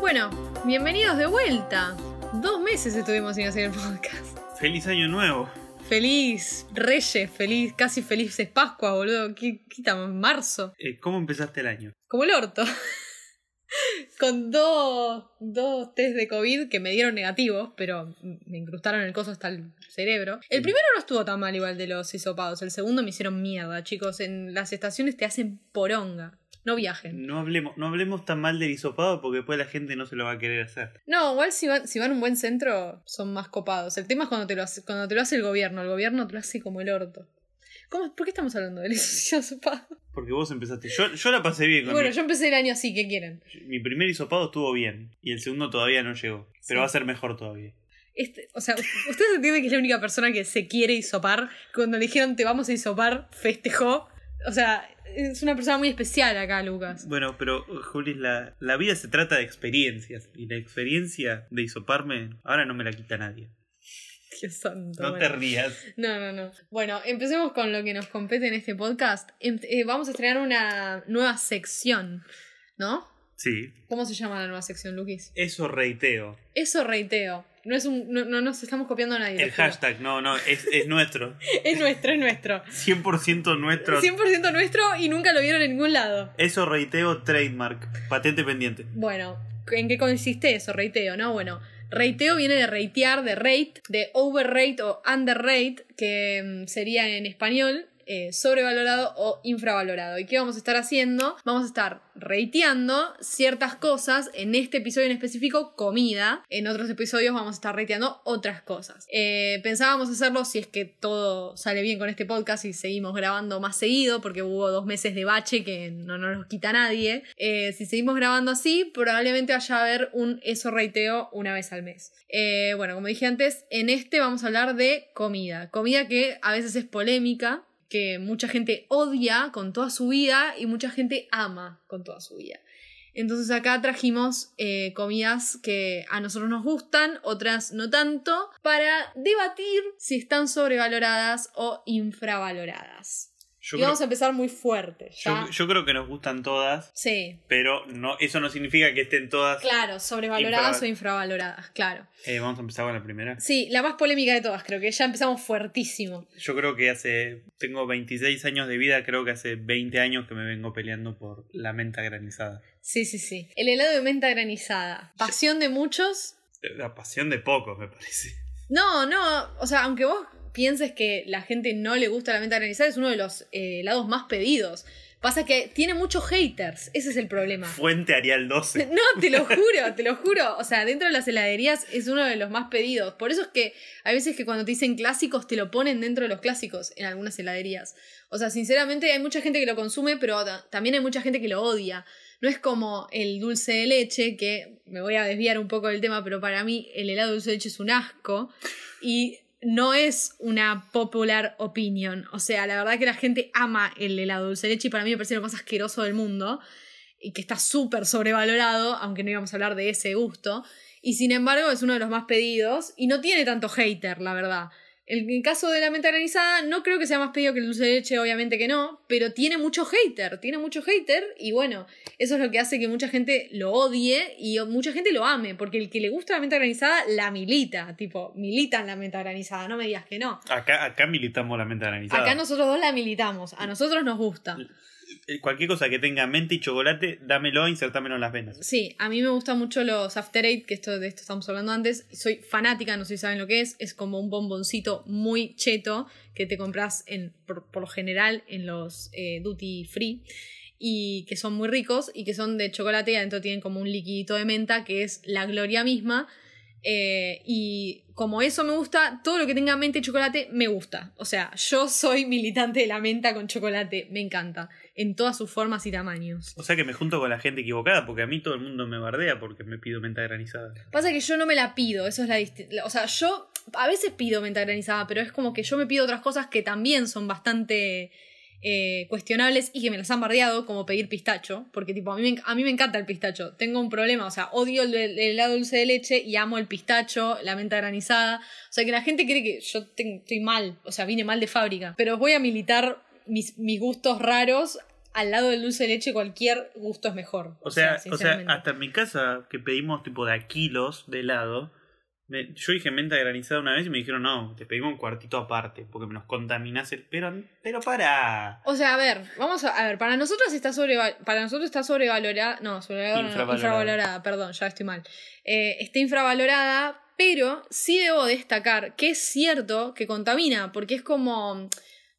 Bueno, bienvenidos de vuelta. Dos meses estuvimos sin hacer el podcast. Feliz año nuevo. Feliz Reyes, feliz, casi feliz es Pascua, boludo. ¿Qué, qué estamos? ¿Marzo? Eh, ¿Cómo empezaste el año? Como el orto. Con dos, dos test de COVID que me dieron negativos, pero me incrustaron el coso hasta el cerebro. El primero no estuvo tan mal igual de los hisopados. El segundo me hicieron mierda, chicos. En las estaciones te hacen poronga. No viajen. No hablemos, no hablemos tan mal del hisopado porque después la gente no se lo va a querer hacer. No, igual si van, si van a un buen centro son más copados. El tema es cuando te lo hace, cuando te lo hace el gobierno. El gobierno te lo hace como el orto. ¿Cómo, ¿Por qué estamos hablando del hisopado? Porque vos empezaste. Yo, yo la pasé bien con Bueno, mi, yo empecé el año así, ¿qué quieren? mi primer hisopado estuvo bien. Y el segundo todavía no llegó. Pero Sí. va a ser mejor todavía. Este, o sea, ustedes entienden que es la única persona que se quiere hisopar. Cuando le dijeron te vamos a hisopar, festejó. O sea, es una persona muy especial acá, Lucas. Bueno, pero Juli, la, la vida se trata de experiencias. Y la experiencia de hisoparme, ahora no me la quita nadie. Dios santo. No bueno. te rías. No, no, no. Bueno, empecemos con lo que nos compete en este podcast. Em- eh, vamos a estrenar una nueva sección, ¿no? Sí. ¿Cómo se llama la nueva sección, Luquis? Eso reiteo. Eso reiteo. No es un. No, no nos estamos copiando a nadie. El hashtag, no, no, es, es nuestro. Es nuestro, es nuestro. 100% nuestro. 100% nuestro y nunca lo vieron en ningún lado. Eso reiteo trademark. Patente pendiente. Bueno, ¿en qué consiste eso? Reiteo, ¿no? Bueno, reiteo viene de reitear, de rate, de overrate o underrate, que mm, sería en español eh, sobrevalorado o infravalorado. ¿Y qué vamos a estar haciendo? Vamos a estar reiteando ciertas cosas, en este episodio en específico, comida. En otros episodios vamos a estar reiteando otras cosas. Eh, pensábamos hacerlo si es que todo sale bien con este podcast y seguimos grabando más seguido, porque hubo dos meses de bache que no nos quita nadie. Eh, si seguimos grabando así, probablemente vaya a haber un eso reiteo una vez al mes. Bueno, como dije antes, en este vamos a hablar de comida. Comida que a veces es polémica, que mucha gente odia con toda su vida y mucha gente ama con toda su vida. Entonces acá trajimos eh, comidas que a nosotros nos gustan, otras no tanto, para debatir si están sobrevaloradas o infravaloradas. Yo y creo, vamos a empezar muy fuerte. ¿ya? yo- yo creo que nos gustan todas, Sí, pero no, eso no significa que estén todas. claro, sobrevaloradas o infravaloradas, claro. Eh, vamos a empezar con la primera. Sí, la más polémica de todas, creo que ya empezamos fuertísimo. Yo creo que hace. Tengo 26 años de vida, creo que hace 20 años que me vengo peleando por la menta granizada. Sí, sí, sí. El helado de menta granizada. Pasión de muchos. La pasión de pocos, me parece. No, no, o sea, aunque vos pienses que la gente no le gusta la menta granizada, es uno de los eh, helados más pedidos. Pasa que tiene muchos haters, ese es el problema. Fuente Arial 12. No, te lo juro, te lo juro. O sea, dentro de las heladerías es uno de los más pedidos. Por eso es que hay veces que cuando te dicen clásicos te lo ponen dentro de los clásicos en algunas heladerías. O sea, sinceramente hay mucha gente que lo consume, pero ta- también hay mucha gente que lo odia. No es como el dulce de leche, que me voy a desviar un poco del tema, pero para mí el helado de dulce de leche es un asco. Y no es una popular opinion. O sea, la verdad que la gente ama el helado dulce de leche y para mí me parece lo más asqueroso del mundo y que está súper sobrevalorado, aunque no íbamos a hablar de ese gusto. Y sin embargo es uno de los más pedidos y no tiene tanto hater, la verdad. En el caso de la menta granizada, no creo que sea más pedido que el dulce de leche, obviamente que no, pero tiene mucho hater, tiene mucho hater y bueno, eso es lo que hace que mucha gente lo odie y mucha gente lo ame, porque el que le gusta la menta granizada la milita, tipo, militan la menta granizada, no me digas que no. Acá, acá militamos la menta granizada. Acá nosotros dos la militamos, a nosotros nos gusta. Eh, Cualquier cosa que tenga menta y chocolate, dámelo, insertámelo en las venas. Sí, a mí me gustan mucho los After Eight, que esto, de esto estamos hablando antes. Soy fanática, no sé si saben lo que es. Es como un bomboncito muy cheto que te compras en, por, por lo general en los eh, duty free y que son muy ricos y que son de chocolate y adentro tienen como un liquidito de menta que es la gloria misma. Eh, y como eso me gusta, todo lo que tenga menta y chocolate me gusta. O sea, yo soy militante de la menta con chocolate, me encanta, en todas sus formas y tamaños. O sea que me junto con la gente equivocada, porque a mí todo el mundo me bardea porque me pido menta granizada. Pasa que yo no me la pido, eso es la distinción. O sea, yo a veces pido menta granizada, pero es como que yo me pido otras cosas que también son bastante eh, cuestionables y que me las han bardeado, como pedir pistacho, porque tipo, a mí, me, a mí me encanta el pistacho. Tengo un problema, o sea, odio el, el helado dulce de leche y amo el pistacho, la menta granizada. O sea, que la gente cree que yo estoy mal, o sea, vine mal de fábrica. Pero voy a militar mis, mis gustos raros. Al lado del dulce de leche, cualquier gusto es mejor. O sea, o sea, hasta en mi casa, que pedimos tipo de a kilos de helado, me- yo dije menta granizada una vez y me dijeron, no, te pedimos un cuartito aparte, porque nos contaminás el... Pero, pero para... O sea, a ver, vamos a, a ver, para nosotros está sobre para nosotros está sobrevalorada, no, sobrevalorada, no, Infravalorada. infravalorada, perdón, ya estoy mal. Eh, está infravalorada, pero sí debo destacar que es cierto que contamina, porque es como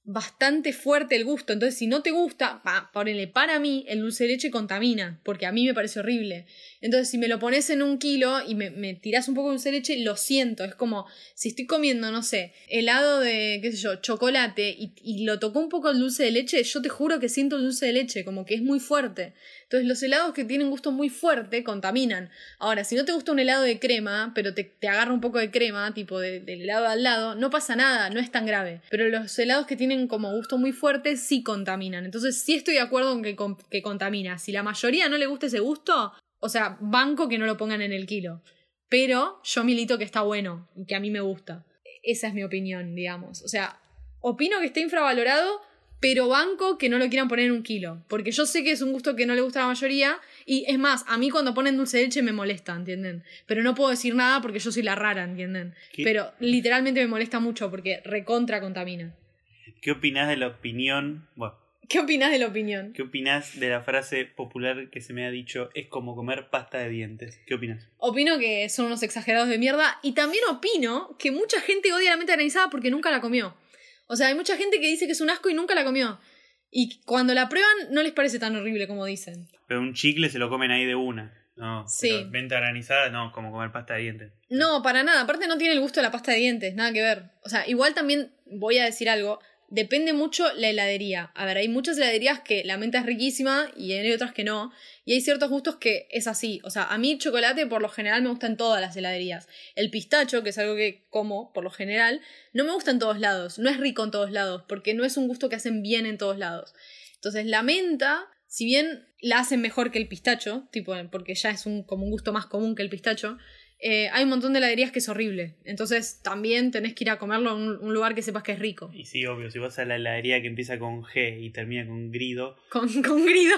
bastante fuerte el gusto. Entonces, si no te gusta, pa, ponele, para mí el dulce de leche contamina, porque a mí me parece horrible. Entonces, si me lo pones en un kilo y me, me un poco de dulce de leche, lo siento. Es como si estoy comiendo, no sé, helado de, qué sé yo, chocolate y lo tocó un poco el dulce de leche, yo te juro que siento el dulce de leche, como que es muy fuerte. Entonces, los helados que tienen gusto muy fuerte contaminan. Ahora, si no te gusta un helado de crema, pero te, te agarra un poco de crema, tipo de- del helado al lado, no pasa nada, no es tan grave. Pero los helados que tienen como gusto muy fuerte sí contaminan. Entonces, sí estoy de acuerdo en que, con- que contamina. Si la mayoría no le gusta ese gusto, o sea, banco que no lo pongan en el kilo. Pero yo milito que está bueno y que a mí me gusta. Esa es mi opinión, digamos. O sea, opino que está infravalorado, pero banco que no lo quieran poner en un kilo. Porque yo sé que es un gusto que no le gusta a la mayoría. Y es más, a mí cuando ponen dulce de leche me molesta, ¿entienden? Pero no puedo decir nada porque yo soy la rara, ¿entienden? ¿Qué? Pero literalmente me molesta mucho porque recontra contamina. ¿Qué opinás de la opinión? Bueno, ¿Qué opinas de la opinión? ¿qué opinás de la frase popular que se me ha dicho es como comer pasta de dientes? ¿Qué opinás? Opino que son unos exagerados de mierda y también opino que mucha gente odia la menta granizada porque nunca la comió. O sea, hay mucha gente que dice que es un asco y nunca la comió. Y cuando la prueban no les parece tan horrible como dicen. Pero un chicle se lo comen ahí de una. No, Sí. pero venta granizada, no, como comer pasta de dientes. No, para nada. Aparte no tiene el gusto de la pasta de dientes, nada que ver. O sea, igual también voy a decir algo. Depende mucho la heladería. A ver, hay muchas heladerías que la menta es riquísima y hay otras que no. Y hay ciertos gustos que es así. O sea, a mí chocolate por lo general me gusta en todas las heladerías. El pistacho, que es algo que como por lo general, no me gusta en todos lados. No es rico en todos lados, porque no es un gusto que hacen bien en todos lados. Entonces, la menta, si bien la hacen mejor que el pistacho, tipo, porque ya es un, como un gusto más común que el pistacho, eh, hay un montón de heladerías que es horrible. Entonces, también tenés que ir a comerlo en un, un lugar que sepas que es rico. Y sí, obvio, si vas a la heladería que empieza con G y termina con grido. Con, con grido.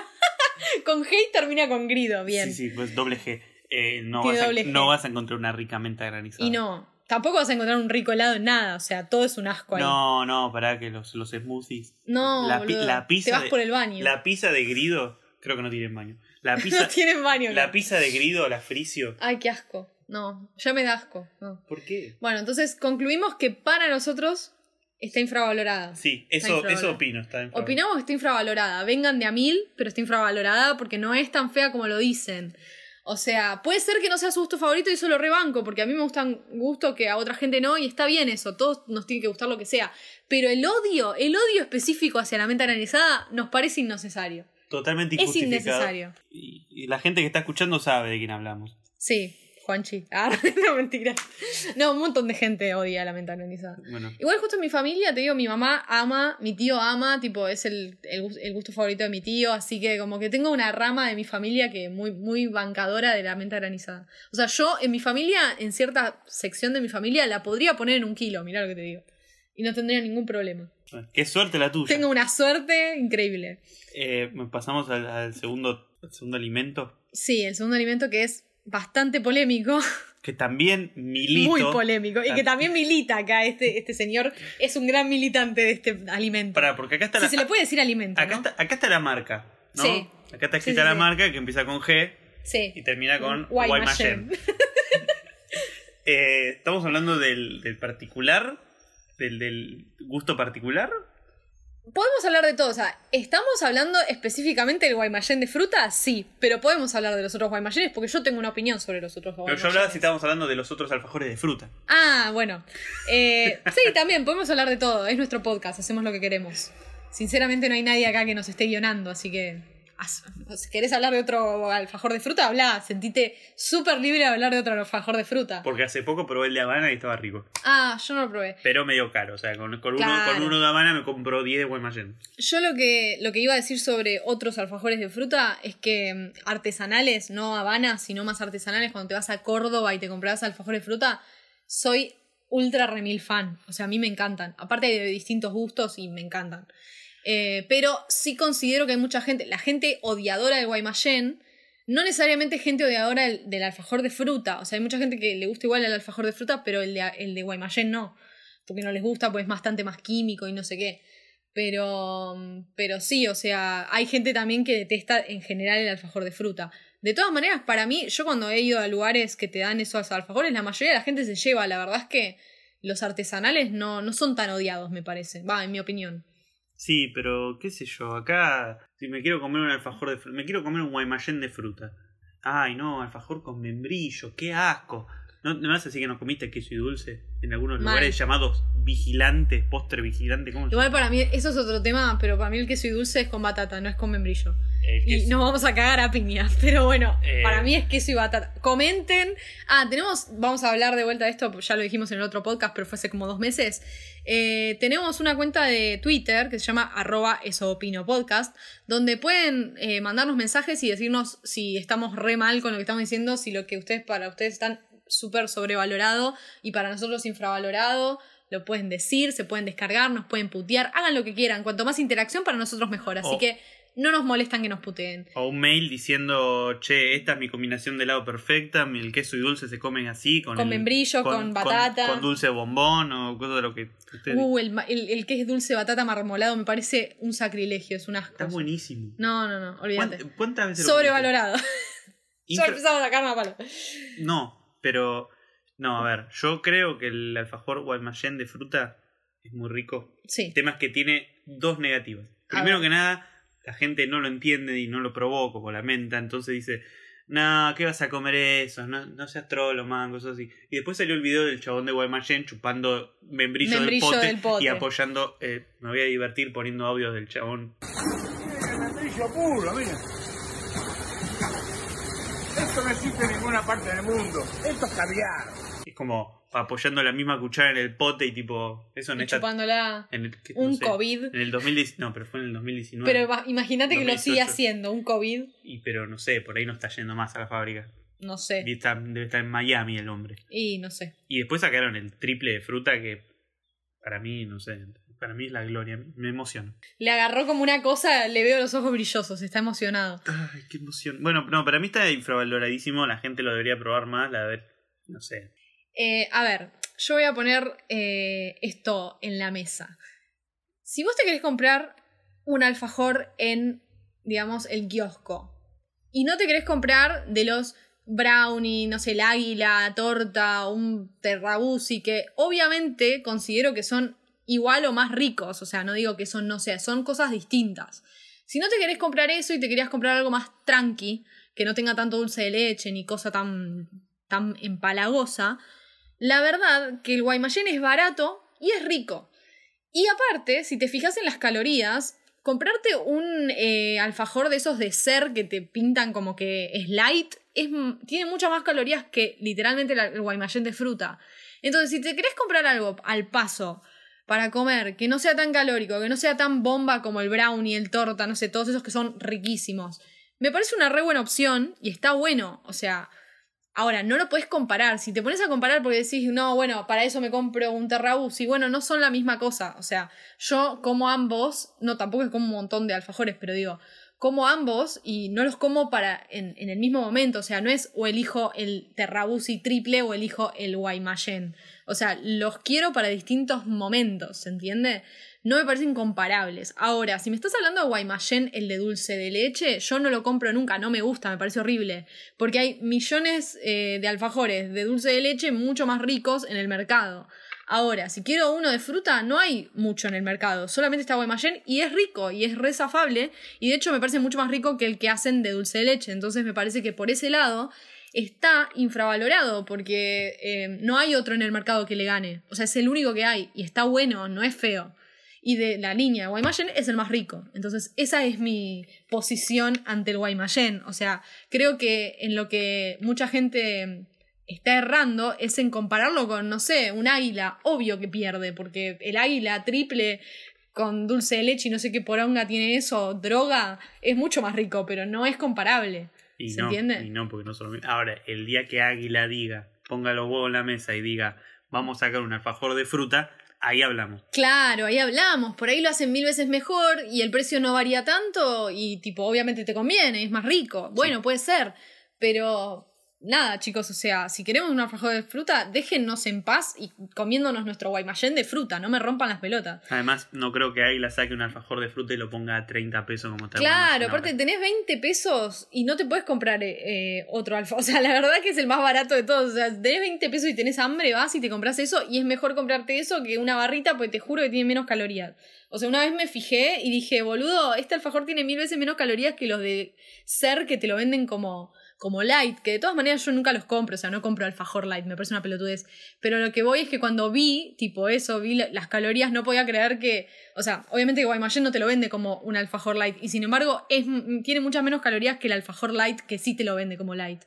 con G y termina con grido, bien. Sí, sí, pues doble G. eh, no, vas a, G. no vas a encontrar una rica menta granizada. Y no, tampoco vas a encontrar un rico helado en nada. O sea, todo es un asco ahí. No, no, para que los, los smoothies. No, la, boludo. la pizza te vas de, por el baño. La pizza de grido, creo que no tienen baño. La pizza, no tienen baño. la no. pizza de grido, la fricio. Ay, qué asco. No, ya me da asco. No. ¿Por qué? Bueno, entonces concluimos que para nosotros está infravalorada. Sí, eso, infravalorada. eso opino. Está. Opinamos que está infravalorada. Vengan de a mil, pero está infravalorada porque no es tan fea como lo dicen. O sea, puede ser que no sea su gusto favorito y eso lo rebanco, porque a mí me gustan gustos que a otra gente no, y está bien eso, todos nos tiene que gustar lo que sea. Pero el odio, el odio específico hacia la menta granizada nos parece innecesario. Totalmente Es injustificado. innecesario. Y, y la gente que está escuchando sabe de quién hablamos. Sí, Juanchi. Ah, no, mentira. No, un montón de gente odia la menta granizada. Bueno, Igual justo en mi familia, te digo, mi mamá ama, mi tío ama, tipo, es el, el, gus- el gusto favorito de mi tío, así que como que tengo una rama de mi familia que muy, muy bancadora de la menta granizada. O sea, yo en mi familia, en cierta sección de mi familia, la podría poner en un kilo, mirá lo que te digo. Y no tendría ningún problema. qué suerte la tuya. Tengo una suerte increíble. Eh, pasamos al, al segundo, al segundo alimento. Sí, el segundo alimento que es bastante polémico, Que también milito. muy polémico, y que también milita acá, este, este señor es un gran militante de este alimento. Pará, porque acá está Si la. se le puede decir alimento, acá, ¿no? está, acá está la marca. ¿no? Sí. Acá está escrita sí, la marca que empieza con G Sí. y termina con Guaymallén. Guaymallén. Eh, estamos hablando del, del particular, del, del gusto particular. Podemos hablar de todo, o sea, ¿estamos hablando específicamente del Guaymallén de fruta? Sí, pero podemos hablar de los otros Guaymallenes porque yo tengo una opinión sobre los otros Pero Guaymallenes. yo hablaba si estábamos hablando de los otros alfajores de fruta. Ah, bueno. Eh, sí, también podemos hablar de todo, es nuestro podcast, hacemos lo que queremos. Sinceramente no hay nadie acá que nos esté guionando, así que si querés hablar de otro alfajor de fruta, habla, sentite súper libre de hablar de otro alfajor de fruta. Porque hace poco probé el de Habana y estaba rico. Ah, yo no lo probé. Pero medio caro. O sea, con, con uno, Claro. con uno de Habana me compró 10 de Guaymallén. Yo lo que, lo que iba a decir sobre otros alfajores de fruta es que mm, artesanales, no Habana, sino más artesanales, cuando te vas a Córdoba y te compras alfajores de fruta, soy ultra remil fan. O sea, a mí me encantan. Aparte de distintos gustos y me encantan. Eh, pero sí considero que hay mucha gente, la gente odiadora del Guaymallén, no necesariamente gente odiadora del, alfajor de fruta. O sea, hay mucha gente que le gusta igual el alfajor de fruta, pero el de, el de Guaymallén no. Porque no les gusta, pues es bastante más químico y no sé qué. Pero, pero sí, o sea, hay gente también que detesta en general el alfajor de fruta. De todas maneras, para mí, yo cuando he ido a lugares que te dan esos alfajores, la mayoría de la gente se lleva. La verdad es que los artesanales no, no son tan odiados, me parece. Va, en mi opinión. Sí, pero qué sé yo. Acá, si me quiero comer un alfajor de fruta, me quiero comer un Guaymallén de fruta. Ay, no, alfajor con membrillo, qué asco. ¿No, ¿No me vas a decir que no comiste queso y dulce en algunos Mal. lugares llamados vigilantes, postre vigilante? ¿Cómo se Igual para mí, eso es otro tema, pero para mí el queso y dulce es con batata, no es con membrillo. Y nos vamos a cagar a piña. Pero bueno, Eh. para mí es queso y batata. Comenten. Ah, tenemos, vamos a hablar de vuelta de esto, ya lo dijimos en el otro podcast, pero fue hace como dos meses. Eh, tenemos una cuenta de Twitter que se llama arroba eso opino podcast, donde pueden eh, mandarnos mensajes y decirnos si estamos re mal con lo que estamos diciendo, si lo que ustedes para ustedes están súper sobrevalorado y para nosotros infravalorado. Lo pueden decir, se pueden descargar, nos pueden putear, hagan lo que quieran. Cuanto más interacción para nosotros mejor. Así Oh. que no nos molestan que nos puteen. O un mail diciendo, che, esta es mi combinación de helado perfecta, el queso y dulce se comen así, con, Con el- membrillo, con batata. Con, dulce de bombón o cosas de lo que ustedes... Uh, el, el, el que es dulce batata marmolado me parece un sacrilegio, es un asco. Está buenísimo. No, no, no, olvídate. ¿Cuánt- ¿Cuántas veces lo Sobrevalorado. ya Infra- empezamos a sacarme a palo. No, pero... No, a ver, yo creo que el alfajor Guaymallén de fruta es muy rico. Sí. El tema es que tiene dos negativas. Primero que nada, la gente no lo entiende y no lo probó como lamenta, entonces dice, no, ¿qué vas a comer eso? No, no seas trolo, man, cosas así. Y después salió el video del chabón de Guaymallén chupando membrillo, Membrillo del, pote del pote. y apoyando, eh, me voy a divertir poniendo audios del chabón. membrillo puro, mira. No existe en ninguna parte del mundo. Esto es caviar. Es como apoyando la misma cuchara en el pote y tipo, eso en Y esta... chupándola En el, que- un no sé, COVID. En el 2010, no, pero fue en el 2019. Pero imagínate que lo sigue 2018. haciendo, un COVID. Y pero no sé, por ahí no está yendo más a la fábrica. No sé. Y está- debe estar en Miami el hombre. Y no sé. Y después sacaron el triple de fruta que para mí, no sé, para mí es la gloria. Me emociona. Le agarró como una cosa, le veo los ojos brillosos, está emocionado. Ay, qué emoción. Bueno, no, para mí está infravaloradísimo. La gente lo debería probar más. La ver, no sé. Eh, a ver, yo voy a poner eh, esto en la mesa. Si vos te querés comprar un alfajor en, digamos, el kiosco y no te querés comprar de los brownie, no sé, el águila, torta, un terrabusi, que obviamente considero que son igual o más ricos, o sea, no digo que son, no sé, son cosas distintas. Si no te querés comprar eso y te querías comprar algo más tranqui, que no tenga tanto dulce de leche ni cosa tan, tan empalagosa, la verdad que el Guaymallén es barato y es rico. Y aparte, si te fijas en las calorías, comprarte un eh, alfajor de esos de ser que te pintan como que es light, tiene muchas más calorías que literalmente el Guaymallén de fruta. Entonces, si te querés comprar algo al paso para comer, que no sea tan calórico, que no sea tan bomba como el brownie, el torta, no sé, todos esos que son riquísimos, me parece una re buena opción y está bueno. O sea, Ahora, no lo puedes comparar. Si te pones a comparar porque decís, no, bueno, para eso me compro un Terrabus y bueno, no son la misma cosa. O sea, yo como ambos, no, tampoco es como un montón de alfajores, pero digo, como ambos y no los como para en, en el mismo momento. O sea, no es o elijo el Terrabusi triple o elijo el Guaymallén. O sea, los quiero para distintos momentos, ¿se entiende? No me parecen comparables. Ahora, si me estás hablando de Guaymallén, el de dulce de leche, yo no lo compro nunca, no me gusta, me parece horrible. Porque hay millones eh, de alfajores de dulce de leche mucho más ricos en el mercado. Ahora, si quiero uno de fruta, no hay mucho en el mercado. Solamente está Guaymallén y es rico y es resafable. Y de hecho me parece mucho más rico que el que hacen de dulce de leche. Entonces me parece que por ese lado está infravalorado porque eh, no hay otro en el mercado que le gane. O sea, es el único que hay y está bueno, no es feo. Y de la línea Guaymallén es el más rico. Entonces, esa es mi posición ante el Guaymallén. O sea, creo que en lo que mucha gente está errando es en compararlo con, no sé, un águila. Obvio que pierde, porque el águila triple con dulce de leche y no sé qué poronga tiene eso, droga, es mucho más rico, pero no es comparable. Y ¿Se no, entiende? Y no, porque no solo. Ahora, el día que Águila diga, ponga los huevos en la mesa y diga, vamos a sacar un alfajor de fruta, ahí hablamos. Claro, ahí hablamos, por ahí lo hacen mil veces mejor y el precio no varía tanto y tipo, obviamente te conviene, es más rico. Bueno, puede ser, pero nada, chicos, o sea, si queremos un alfajor de fruta, déjennos en paz y comiéndonos nuestro guaymallén de fruta, no me rompan las pelotas. Además, no creo que Águila saque un alfajor de fruta y lo ponga a 30 pesos como el Claro, aparte tenés 20 pesos y no te puedes comprar eh, otro alfajor. O sea, la verdad que es el más barato de todos. O sea, tenés 20 pesos y tenés hambre, vas y te compras eso y es mejor comprarte eso que una barrita porque te juro que tiene menos calorías. O sea, una vez me fijé y dije, boludo, este alfajor tiene mil veces menos calorías que los de ser que te lo venden como, como light, que de todas maneras yo nunca los compro, o sea, no compro alfajor light, me parece una pelotudez. Pero lo que voy es que cuando vi, tipo eso, vi la- las calorías, no podía creer que, o sea, obviamente Guaymallén no te lo vende como un alfajor light, y sin embargo es, tiene muchas menos calorías que el alfajor light que sí te lo vende como light.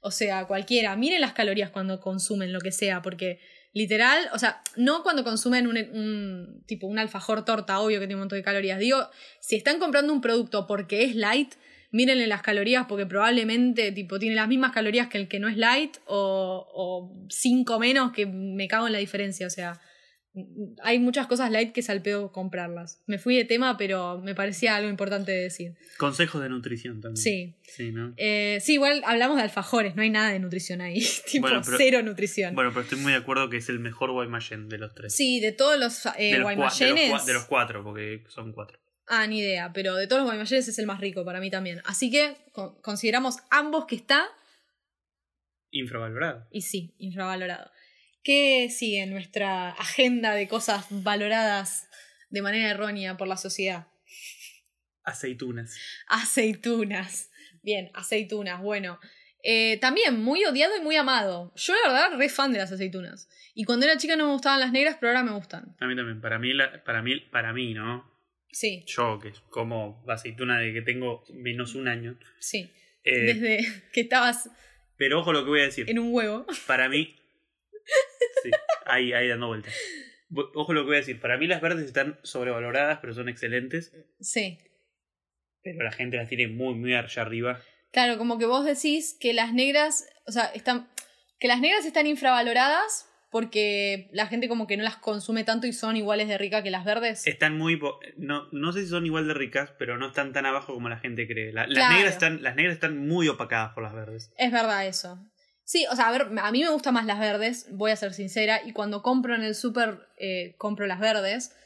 O sea, cualquiera, miren las calorías cuando consumen lo que sea, porque literal, o sea, no cuando consumen un, un- tipo un alfajor torta, obvio que tiene un montón de calorías. Digo, si están comprando un producto porque es light, mírenle las calorías porque probablemente tipo tiene las mismas calorías que el que no es light o, o cinco menos que me cago en la diferencia. O sea, hay muchas cosas light que es al pedo comprarlas. Me fui de tema, pero me parecía algo importante de decir. Consejos de nutrición también. Sí. Sí, ¿no? Eh, sí, igual hablamos de alfajores, no hay nada de nutrición ahí. tipo, Bueno, pero- cero nutrición. Bueno, pero estoy muy de acuerdo que es el mejor Guaymallén de los tres. Sí, de todos los eh, de, los cua- de, los guaymallenes. cua- de los cuatro, porque son cuatro. Ah, ni idea, pero de todos los guaymallenes es el más rico para mí también. Así que con- consideramos ambos que está Infravalorado. y sí, infravalorado. ¿Qué sigue en nuestra agenda de cosas valoradas de manera errónea por la sociedad? Aceitunas. Aceitunas. Bien, aceitunas. Bueno, eh, también muy odiado y muy amado. Yo la verdad re fan de las aceitunas. Y cuando era chica no me gustaban las negras, pero ahora me gustan. A mí también. Para mí, la- para mí, para mí, ¿no? Sí, Yo, que como aceituna de que tengo menos un año. sí. eh, Desde que estabas pero ojo lo que voy a decir. en un huevo. Para mí. Sí, ahí, ahí dando vueltas. Ojo lo que voy a decir. Para mí las verdes están sobrevaloradas, pero son excelentes. Sí. Pero la gente las tiene muy, muy allá arriba. Claro, como que vos decís que las negras, o sea, están que las negras están infravaloradas porque la gente como que no las consume tanto y son iguales de rica que las verdes. Están muy. No, no sé si son igual de ricas, pero no están tan abajo como la gente cree. La- las, negras están, las negras están muy opacadas por las verdes. Es verdad eso. Sí, o sea, a ver, a mí me gustan más las verdes, voy a ser sincera, y cuando compro en el súper eh, compro las verdes,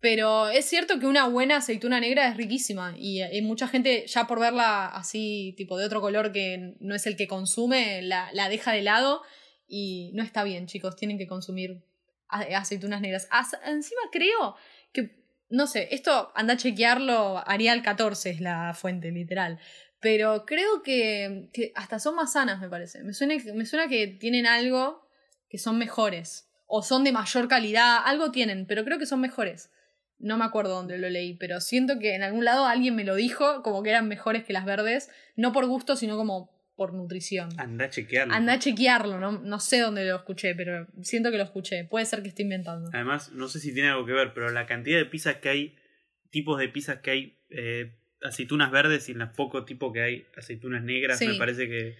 pero es cierto que una buena aceituna negra es riquísima y hay mucha gente ya por verla así, tipo de otro color que no es el que consume, la, la deja de lado y no está bien, chicos, tienen que consumir aceitunas negras. As- encima creo que, no sé, esto anda a chequearlo, Arial 14 es la fuente, literal. Pero creo que, que hasta son más sanas, me parece. Me suena, me suena que tienen algo que son mejores. O son de mayor calidad. Algo tienen, pero creo que son mejores. No me acuerdo dónde lo leí, pero siento que en algún lado alguien me lo dijo, como que eran mejores que las verdes. No por gusto, sino como por nutrición. Anda a chequearlo. Anda a chequearlo, no, no sé dónde lo escuché, pero siento que lo escuché. Puede ser que esté inventando. Además, no sé si tiene algo que ver, pero la cantidad de pizzas que hay, tipos de pizzas que hay, eh, aceitunas verdes y en los pocos tipos que hay aceitunas negras, Sí. me parece que.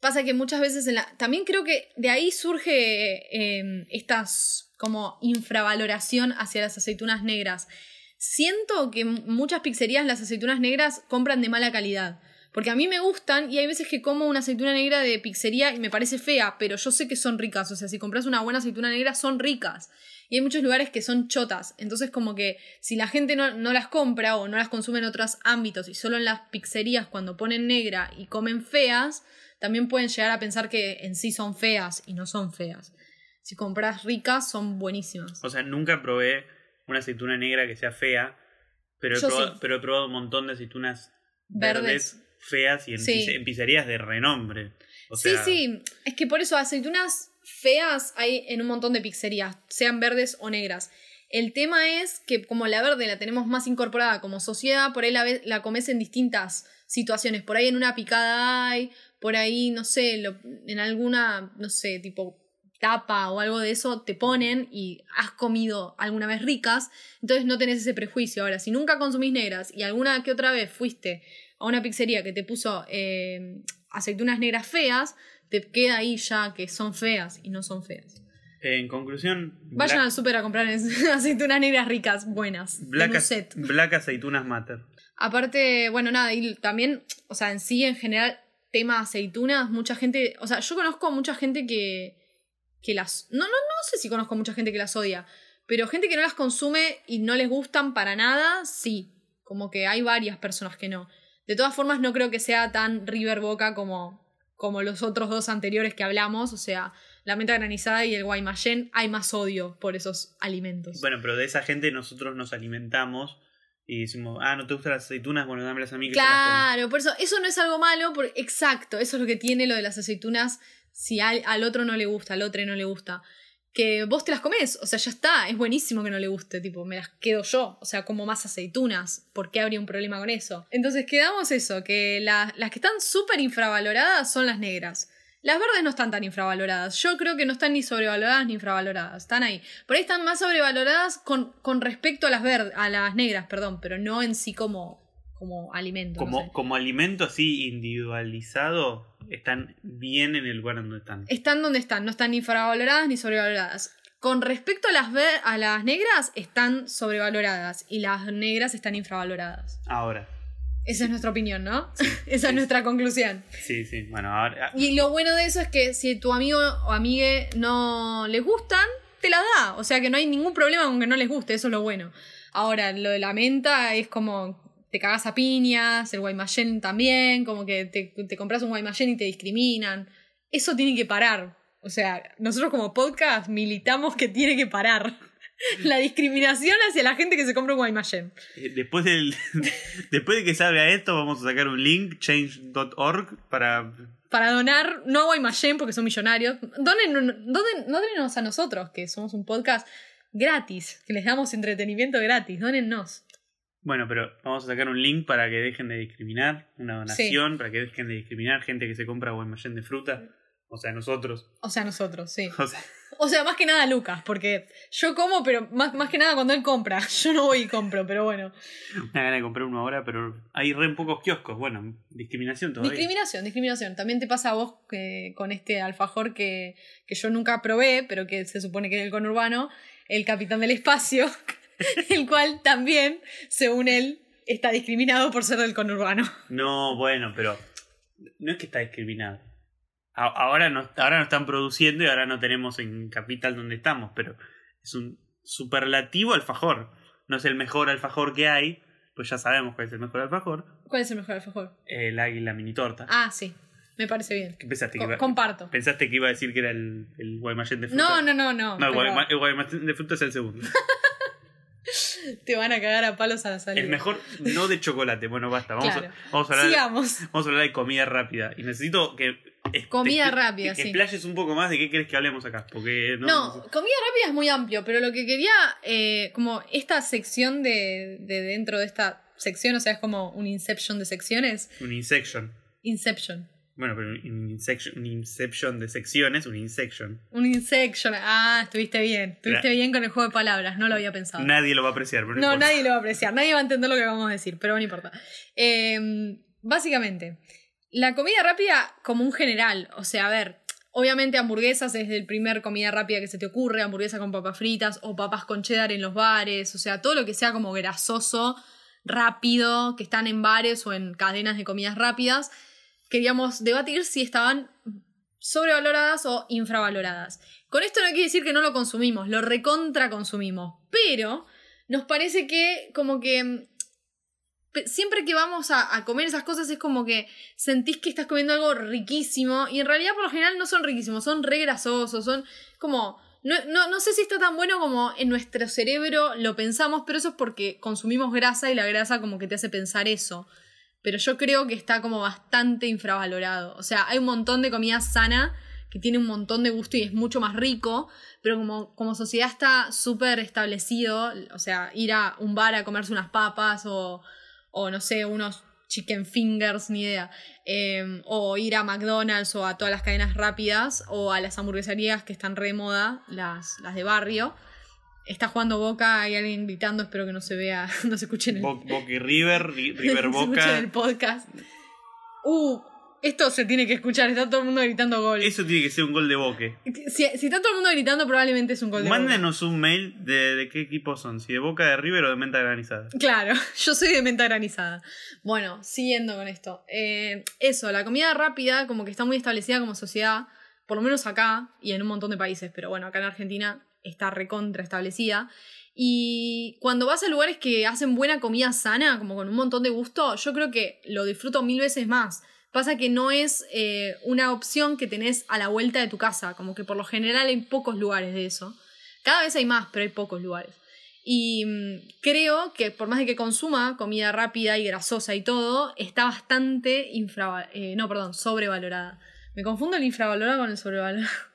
Pasa que muchas veces en la. También creo que de ahí surge eh, estas como infravaloración hacia las aceitunas negras. Siento que muchas pizzerías las aceitunas negras compran de mala calidad. Porque a mí me gustan y hay veces que como una aceituna negra de pizzería y me parece fea, pero yo sé que son ricas. O sea, si compras una buena aceituna negra, son ricas. Y hay muchos lugares que son chotas. Entonces, como que si la gente no, no las compra o no las consume en otros ámbitos y solo en las pizzerías cuando ponen negra y comen feas, también pueden llegar a pensar que en sí son feas y no son feas. Si compras ricas, son buenísimas. O sea, nunca probé una aceituna negra que sea fea, pero he, probado, sí. pero he probado un montón de aceitunas verdes, Verdes. Feas y en, Sí. pizze- en pizzerías de renombre. O sí, sea, sí. Es que por eso aceitunas feas hay en un montón de pizzerías, sean verdes o negras. El tema es que como la verde la tenemos más incorporada como sociedad, por ahí la, la comes en distintas situaciones. Por ahí en una picada hay, por ahí, no sé, lo- en alguna, no sé, tipo tapa o algo de eso te ponen y has comido alguna vez ricas, entonces no tenés ese prejuicio. Ahora, si nunca consumís negras y alguna que otra vez fuiste a una pizzería que te puso eh, aceitunas negras feas, te queda ahí ya que son feas y no son feas. En conclusión, Vayan black, al súper a comprar aceitunas negras ricas, buenas. en black set. black aceitunas matter. Aparte, bueno, nada, y también, o sea, en sí, en general, tema aceitunas, mucha gente, o sea, yo conozco mucha gente que, que las... No, no, no sé si conozco mucha gente que las odia, pero gente que no las consume y no les gustan para nada, sí. Como que hay varias personas que no. De todas formas, no creo que sea tan River Boca como, como los otros dos anteriores que hablamos, o sea, la menta granizada y el guaymallén, hay más odio por esos alimentos. Bueno, pero de esa gente nosotros nos alimentamos y decimos, ah, no te gustan las aceitunas, bueno, dámelas a mí que las. Claro, por eso, eso no es algo malo, por, exacto, eso es lo que tiene lo de las aceitunas, si al, al otro no le gusta, al otro no le gusta. Que vos te las comes, o sea, ya está, es buenísimo que no le guste, tipo, me las quedo yo, o sea, como más aceitunas, ¿por qué habría un problema con eso? Entonces quedamos eso, que la- las que están súper infravaloradas son las negras. Las verdes no están tan infravaloradas. Yo creo que no están ni sobrevaloradas ni infravaloradas. Están ahí. Por ahí están más sobrevaloradas con, con respecto a las a las negras, perdón, pero no en sí como, como alimento. no Como, sé. como alimento así individualizado, están bien en el lugar donde están. Están donde están, no están ni infravaloradas ni sobrevaloradas. Con respecto a las, a las negras, están sobrevaloradas y las negras están infravaloradas. Ahora, Esa es nuestra opinión, ¿no? Esa es nuestra conclusión. sí, sí, bueno, ahora... Y lo bueno de eso es que si tu amigo o amigue no les gustan, te las da. O sea que no hay ningún problema con que no les guste, eso es lo bueno. Ahora, lo de la menta es como te cagas a piñas, el guaymallén también, como que te, te compras un guaymallén y te discriminan. Eso tiene que parar. O sea, nosotros como podcast militamos que tiene que parar. La discriminación hacia la gente que se compra un guaymallén. Eh, Después, del, después de que salga esto, vamos a sacar un link, change.org, para... Para donar, no a Guaymallén porque son millonarios. Donen, donen, donenos a nosotros, que somos un podcast gratis, que les damos entretenimiento gratis. Dónennos. Bueno, pero vamos a sacar un link para que dejen de discriminar, una donación, para que dejen de discriminar gente que se compra guaymallén de fruta, o sea, nosotros. O sea, nosotros, sí. O sea, O sea, más que nada Lucas, porque yo como, pero más, más que nada cuando él compra. Yo no voy y compro, pero bueno. una gana de comprar uno ahora, pero hay re pocos kioscos. Bueno, discriminación todavía. Discriminación, discriminación. También te pasa a vos que, con este alfajor que, que yo nunca probé, pero que se supone que es el conurbano, el capitán del espacio, el cual también, según él, está discriminado por ser del conurbano. No, bueno, pero no es que está discriminado. A- Ahora no, ahora no están produciendo y ahora no tenemos en Capital donde estamos, pero es un superlativo alfajor. No es el mejor alfajor que hay, pues ya sabemos cuál es el mejor alfajor. ¿Cuál es el mejor alfajor? El águila mini torta. Ah, sí, me parece bien. ¿Qué pensaste que iba, comparto. ¿Pensaste que iba a decir que era el, el guaymallén de fruta? No, no, no, no. No, el, pero guayma- el guaymallén de fruta es el segundo. Te van a cagar a palos a la salida. el mejor no de chocolate. Bueno, basta. Vamos, Claro. a, vamos, a hablar, Sigamos. vamos a hablar de comida rápida. Y necesito que... Comida rápida, que sí. explayes un poco más de qué querés que hablemos acá. Porque no... No, comida rápida es muy amplio, pero lo que quería, eh, como esta sección de, de dentro de esta sección, o sea, es como un inception de secciones. Un insection. Inception. Bueno, pero un insection, un inception de secciones, un insection. Un insection. Ah, estuviste bien. Estuviste Claro. bien con el juego de palabras, no lo había pensado. Nadie lo va a apreciar, pero no, No, nadie lo va a apreciar, nadie va a entender lo que vamos a decir, pero no importa. Eh, básicamente, la comida rápida como un general, o sea, a ver, obviamente hamburguesas es el primer comida rápida que se te ocurre, hamburguesa con papas fritas o papas con cheddar en los bares, o sea, todo lo que sea como grasoso, rápido, que están en bares o en cadenas de comidas rápidas, queríamos debatir si estaban sobrevaloradas o infravaloradas. Con esto no quiere decir que no lo consumimos, lo recontra consumimos, pero nos parece que como que mm, siempre que vamos a, a comer esas cosas es como que sentís que estás comiendo algo riquísimo y en realidad por lo general no son riquísimos, son re grasosos, son como... No, no, no sé si está tan bueno como en nuestro cerebro lo pensamos, pero eso es porque consumimos grasa y la grasa como que te hace pensar eso. Pero yo creo que está como bastante infravalorado. O sea, hay un montón de comida sana que tiene un montón de gusto y es mucho más rico, pero como, como sociedad está súper establecido, o sea, ir a un bar a comerse unas papas o, o no sé, unos chicken fingers, ni idea, eh, o ir a McDonald's o a todas las cadenas rápidas o a las hamburgueserías que están re de moda, las, las de barrio. Está jugando Boca, hay alguien gritando, espero que no se vea, no se escuche en el, Bo- Boca y River, Ri- River no se Boca. el podcast. Uh, esto se tiene que escuchar, está todo el mundo gritando gol. Eso tiene que ser un gol de Boque. Si, si está todo el mundo gritando, probablemente es un gol de Boca. Mándenos un mail de, de qué equipo son, si de Boca, de River o de Menta Granizada. Claro, yo soy de menta granizada. Bueno, siguiendo con esto. Eh, eso, la comida rápida como que está muy establecida como sociedad, por lo menos acá y en un montón de países, pero bueno, acá en Argentina está recontra establecida. Y cuando vas a lugares que hacen buena comida sana, como con un montón de gusto, yo creo que lo disfruto mil veces más. Pasa que no es eh, una opción que tenés a la vuelta de tu casa, como que por lo general hay pocos lugares de eso. Cada vez hay más, pero hay pocos lugares. Y mm, creo que por más de que consuma comida rápida y grasosa y todo, está bastante infra, eh, no, perdón, sobrevalorada. Me confundo el infravalorado con el sobrevalorado.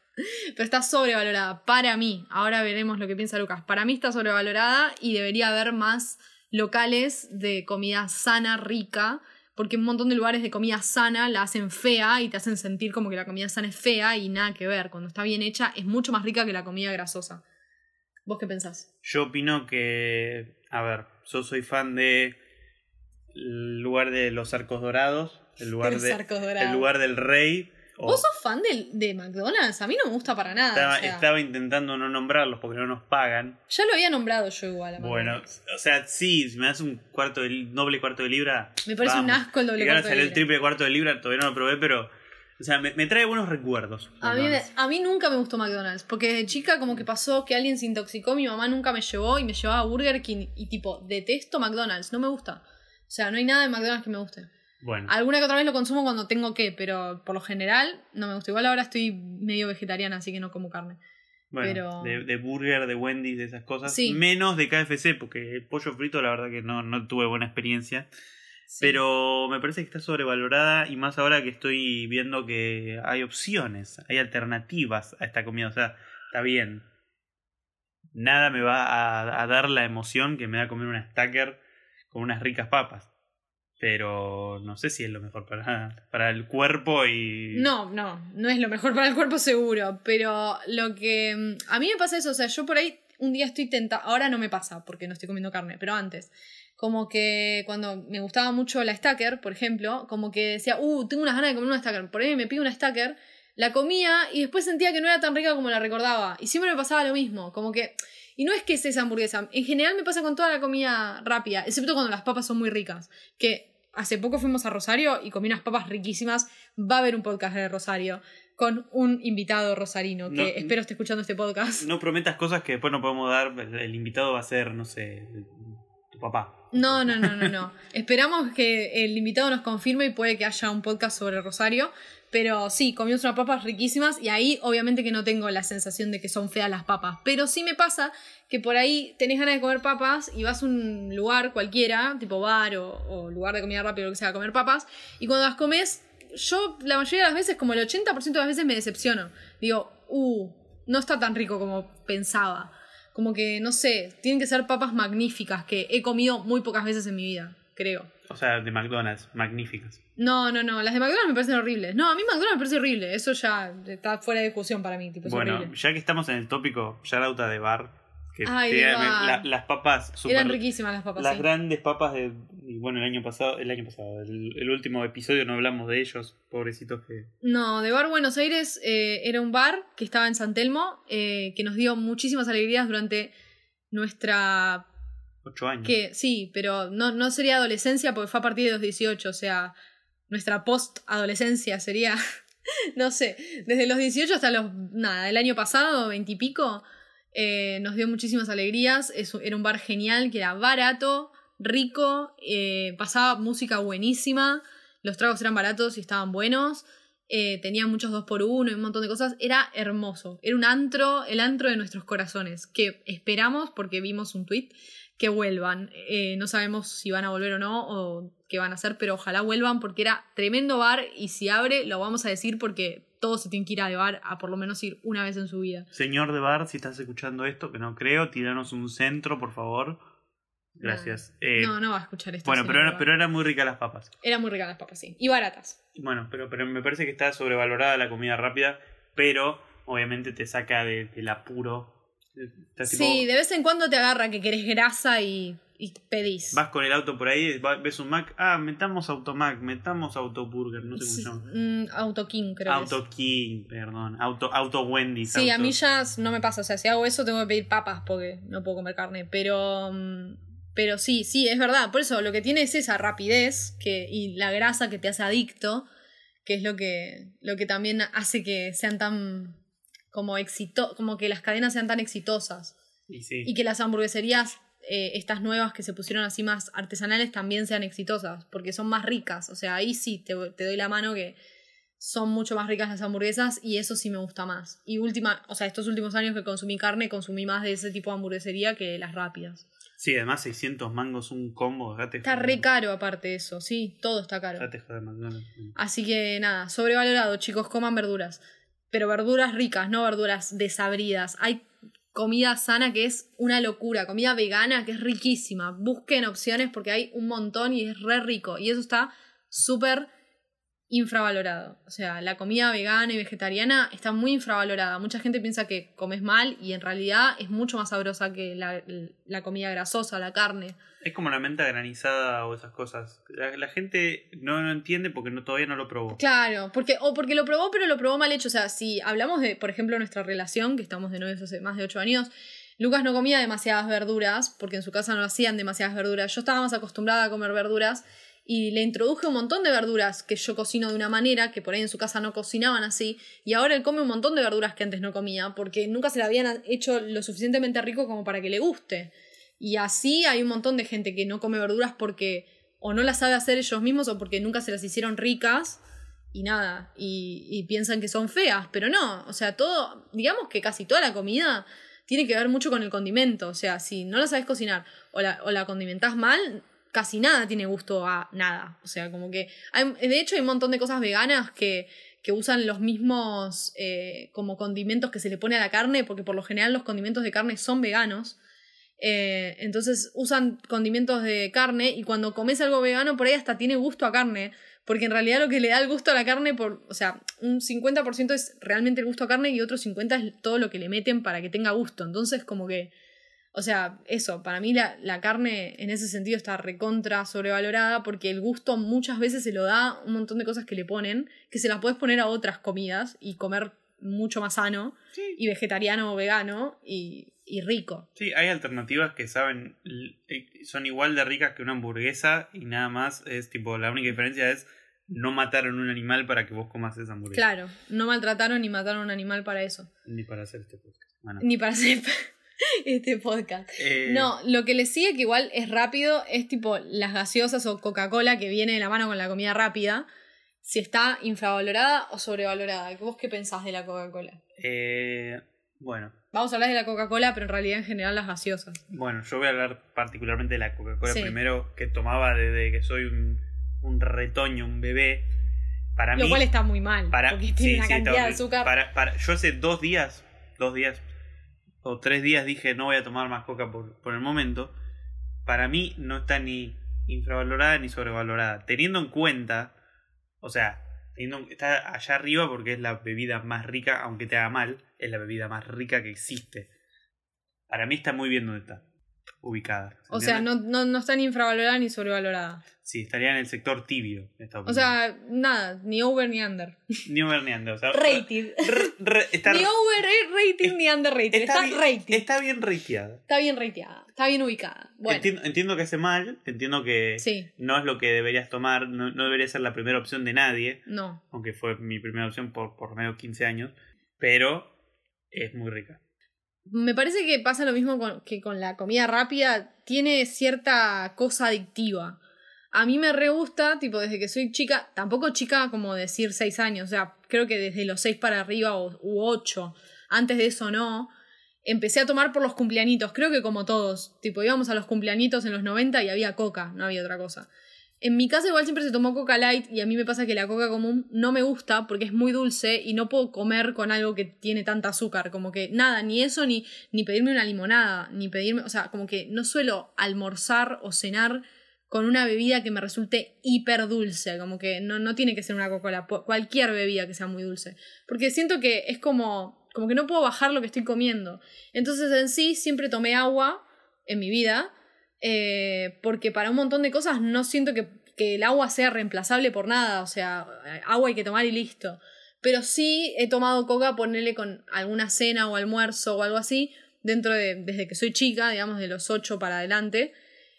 Pero está sobrevalorada para mí. Ahora veremos lo que piensa Lucas. Para mí está sobrevalorada y debería haber más locales de comida sana, rica, porque un montón de lugares de comida sana la hacen fea y te hacen sentir como que la comida sana es fea y nada que ver. Cuando está bien hecha es mucho más rica que la comida grasosa. ¿Vos qué pensás? Yo opino que, a ver, yo soy fan de el lugar de los arcos dorados, el lugar, de, arcos dorados. el lugar del rey. O- ¿Vos sos fan de, de McDonald's? A mí no me gusta para nada. estaba, o sea, estaba intentando no nombrarlos porque no nos pagan. Ya lo había nombrado yo igual. a Bueno, o sea, sí, si me das un cuarto de doble cuarto de libra. Me parece un asco el doble Y cuarto de salió el libra. triple cuarto de libra, todavía no lo probé, pero. O sea, me, me trae buenos recuerdos. A mí, a nunca me gustó McDonald's, porque de chica como que pasó que alguien se intoxicó, mi mamá nunca me llevó y me llevaba a Burger King y tipo, detesto McDonald's, no me gusta. O sea, no hay nada de McDonald's que me guste. Bueno, Alguna que otra vez lo consumo cuando tengo que, pero por lo general no me gusta. Igual ahora estoy medio vegetariana, así que no como carne. bueno pero- de, de burger, de Wendy, de esas cosas. Sí. Menos de KFC, porque el pollo frito, la verdad que no, no tuve buena experiencia. Sí. Pero me parece que está sobrevalorada y más ahora que estoy viendo que hay opciones, hay alternativas a esta comida. O sea, está bien. Nada me va a, a dar la emoción que me da comer una stacker con unas ricas papas. Pero no sé si es lo mejor para, para el cuerpo y... No, no, no es lo mejor para el cuerpo seguro, pero lo que mm, a mí me pasa eso, o sea, yo por ahí un día estoy tentada, ahora no me pasa porque no estoy comiendo carne, pero antes, como que cuando me gustaba mucho la stacker, por ejemplo, como que decía, uh, tengo unas ganas de comer una stacker, por ahí me pido una stacker, la comía y después sentía que no era tan rica como la recordaba, y siempre me pasaba lo mismo, como que... Y no es que es esa hamburguesa, en general me pasa con toda la comida rápida, excepto cuando las papas son muy ricas, que hace poco fuimos a Rosario y comí unas papas riquísimas. Va a haber un podcast de Rosario con un invitado rosarino que No- espero esté escuchando este podcast. No prometas cosas que después no podemos dar. El, el invitado va a ser, no sé, tu papá. No, no, no, no, no. Esperamos que el invitado nos confirme y puede que haya un podcast sobre Rosario. Pero sí, comimos unas papas riquísimas y ahí obviamente que no tengo la sensación de que son feas las papas. Pero sí me pasa que por ahí tenés ganas de comer papas y vas a un lugar cualquiera, tipo bar o, lugar de comida rápida o lo que sea, a comer papas. Y cuando las comes, yo la mayoría de las veces, como el 80% de las veces me decepciono. Digo, uh, no está tan rico como pensaba. Como que, no sé, tienen que ser papas magníficas que he comido muy pocas veces en mi vida, creo. O sea, de McDonald's, magníficas. No, no, no, las de McDonald's me parecen horribles. No, a mí McDonald's me parece horrible. Eso ya está fuera de discusión para mí, tipo, bueno, ya que estamos en el tópico, Yarauta de bar. Que Ay, la- las papas super, Eran riquísimas las papas, Las sí. grandes papas de. Y bueno, el año pasado, el año pasado, el, el último episodio no hablamos de ellos, pobrecitos que. No, de Bar Buenos Aires eh, era un bar que estaba en San Telmo, eh, que nos dio muchísimas alegrías durante nuestra Ocho años. Que sí, pero no, no sería adolescencia porque fue a partir de los 18, o sea, nuestra post-adolescencia sería, no sé, desde los 18 hasta los, nada, el año pasado, 20 y pico, eh, nos dio muchísimas alegrías, era un bar genial, que era barato, rico, eh, pasaba música buenísima, los tragos eran baratos y estaban buenos. eh, tenía muchos dos por uno y un montón de cosas. Era hermoso. Era un antro, el antro de nuestros corazones. Que esperamos, porque vimos un tweet, que vuelvan. Eh, no sabemos si van a volver o no, o qué van a hacer, pero ojalá vuelvan porque era tremendo bar y si abre lo vamos a decir porque todos se tienen que ir a de bar a por lo menos ir una vez en su vida. Señor de bar, si estás escuchando esto, que no creo, tiranos un centro, por favor. Gracias. Eh, no, no va a escuchar esto. bueno, pero, era, pero eran muy ricas las papas. Eran muy ricas las papas, sí. Y baratas. Bueno, pero, pero me parece que está sobrevalorada la comida rápida, pero obviamente te saca de- del apuro. Tipo- Sí, de vez en cuando te agarra que querés grasa y, y pedís. Vas con el auto por ahí, ves un Mac, ah, metamos Automac, metamos Autoburger, no sé cómo se llama. Mm, Auto King, creo. que. Auto King, perdón, Auto, Auto Wendy's. Sí, a mí ya no me pasa. O sea, si hago eso tengo que pedir papas porque no puedo comer carne. Pero. mm, Pero sí, sí, es verdad. Por eso lo que tiene es esa rapidez que, y la grasa que te hace adicto, que es lo que, lo que también hace que sean tan. Como éxito, como que las cadenas sean tan exitosas. Y sí. Y que las hamburgueserías, eh, estas nuevas que se pusieron así más artesanales, también sean exitosas, porque son más ricas. O sea, ahí sí te, te doy la mano que son mucho más ricas las hamburguesas y eso sí me gusta más. Y última, o sea, estos últimos años que consumí carne, consumí más de ese tipo de hamburguesería que las rápidas. Sí, además 600 mangos un combo, dejate Está re caro aparte de eso, sí, todo está caro. Joder. Así que nada, sobrevalorado, chicos, coman verduras. Pero verduras ricas, no verduras desabridas. Hay comida sana que es una locura, comida vegana que es riquísima. Busquen opciones porque hay un montón y es re rico. Y eso está súper infravalorado. O sea, la comida vegana y vegetariana está muy infravalorada. Mucha gente piensa que comes mal y en realidad es mucho más sabrosa que la, la comida grasosa, la carne. Es como la menta granizada o esas cosas. La, la gente no lo entiende porque no, todavía no lo probó. Claro, porque, o porque lo probó, pero lo probó mal hecho. O sea, si hablamos de, por ejemplo, nuestra relación, que estamos de novios hace más de ocho años, Lucas no comía demasiadas verduras, porque en su casa no hacían demasiadas verduras. Yo estaba más acostumbrada a comer verduras y le introduje un montón de verduras que yo cocino de una manera, que por ahí en su casa no cocinaban así, y ahora él come un montón de verduras que antes no comía, porque nunca se le habían hecho lo suficientemente rico como para que le guste. Y así hay un montón de gente que no come verduras porque o no las sabe hacer ellos mismos o porque nunca se las hicieron ricas y nada, y, y piensan que son feas, pero no, o sea, todo, digamos que casi toda la comida tiene que ver mucho con el condimento, o sea, si no la sabes cocinar o la, o la condimentás mal, casi nada tiene gusto a nada, o sea, como que, de hecho hay un montón de cosas veganas que, que usan los mismos eh, como condimentos que se le pone a la carne, porque por lo general los condimentos de carne son veganos, eh, entonces usan condimentos de carne y cuando comes algo vegano por ahí hasta tiene gusto a carne, porque en realidad lo que le da el gusto a la carne, por, o sea, un 50% es realmente el gusto a carne y otro 50% es todo lo que le meten para que tenga gusto. Entonces como que, o sea, eso, para mí la, la carne en ese sentido está recontra sobrevalorada porque el gusto muchas veces se lo da un montón de cosas que le ponen, que se las puedes poner a otras comidas y comer mucho más sano Sí. y vegetariano o vegano y, y rico. Sí, hay alternativas que saben, eh, son igual de ricas que una hamburguesa y nada más es tipo, la única diferencia es no mataron un animal para que vos comas esa hamburguesa. Claro, no maltrataron ni mataron un animal para eso. Ni para hacer este podcast. Ni para hacer este podcast. eh, No, lo que le sigue, que igual es rápido, es tipo las gaseosas o Coca-Cola que viene de la mano con la comida rápida. Si está infravalorada o sobrevalorada. ¿Vos qué pensás de la Coca-Cola? eh, bueno, Vamos a hablar de la Coca-Cola, pero en realidad en general las gaseosas. bueno, yo voy a hablar particularmente de la Coca-Cola Sí. primero, que tomaba desde que soy un, un retoño, un bebé. Para Lo mí, cual está muy mal, para, porque sí, tiene una sí, cantidad de azúcar. Para, para- yo hace dos días, dos días o tres días dije no voy a tomar más coca por, por el momento. Para mí no está ni infravalorada ni sobrevalorada. Teniendo en cuenta, o sea, teniendo- está allá arriba porque es la bebida más rica, aunque te haga mal, es la bebida más rica que existe. Para mí está muy bien donde está, ubicada. O sea, no, no, no está ni infravalorada ni sobrevalorada. Sí, estaría en el sector tibio. esta O sea, nada, ni over ni under. ni overneando, o sea, Rated. r- r- está, Ni overrated ni underrated. Está, bien, rated. está bien rateada. Está bien rateada. Está bien ubicada. Bueno, Entiendo, entiendo que hace mal, entiendo que sí, no es lo que deberías tomar, no, no debería ser la primera opción de nadie, no. aunque fue mi primera opción por por menos 15 años, pero es muy rica. Me parece que pasa lo mismo con, que con la comida rápida. Tiene cierta cosa adictiva. A mí me re gusta, tipo, desde que soy chica, tampoco chica como decir 6 años, o sea, creo que desde los 6 para arriba o, u 8. Antes de eso no. Empecé a tomar por los cumpleañitos, creo que como todos. Tipo, íbamos a los cumpleañitos en los 90 y había coca, no había otra cosa. En mi casa igual siempre se tomó Coca Light y a mí me pasa que la Coca común no me gusta porque es muy dulce y no puedo comer con algo que tiene tanta azúcar, como que nada, ni eso, ni, ni pedirme una limonada, ni pedirme, o sea, como que no suelo almorzar o cenar con una bebida que me resulte hiper dulce, como que no, no tiene que ser una Coca-Cola, cualquier bebida que sea muy dulce, porque siento que es como, como que no puedo bajar lo que estoy comiendo. Entonces en sí siempre tomé agua en mi vida, eh, porque para un montón de cosas no siento que, que el agua sea reemplazable por nada, o sea, agua hay que tomar y listo. Pero sí he tomado coca, ponerle con alguna cena o almuerzo o algo así, dentro de, desde que soy chica, digamos, de los 8 para adelante.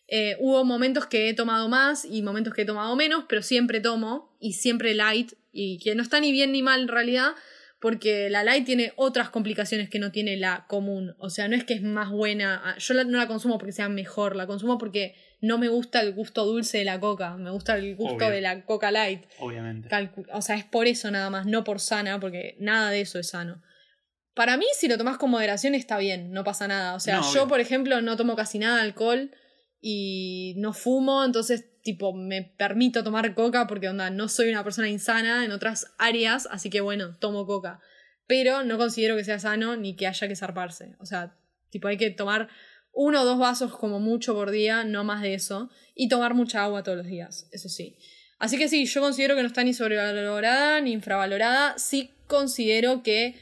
Eh, hubo momentos que he tomado más y momentos que he tomado menos, pero siempre tomo y siempre light, y que no está ni bien ni mal en realidad, porque la light tiene otras complicaciones que no tiene la común. O sea, no es que es más buena. Ah, yo no la consumo porque sea mejor, la consumo porque no me gusta el gusto dulce de la coca, me gusta el gusto de la coca light. Obviamente. o sea, es por eso nada más, no por sana, porque nada de eso es sano. Para mí, si lo tomas con moderación, está bien, no pasa nada. O sea, yo, por ejemplo, no tomo casi nada de alcohol y no fumo, entonces tipo me permito tomar coca porque onda no soy una persona insana en otras áreas, así que bueno, tomo coca, pero no considero que sea sano ni que haya que zarparse, o sea, tipo hay que tomar uno o dos vasos como mucho por día, no más de eso, y tomar mucha agua todos los días, eso sí. Así que sí, yo considero que no está ni sobrevalorada ni infravalorada, sí considero que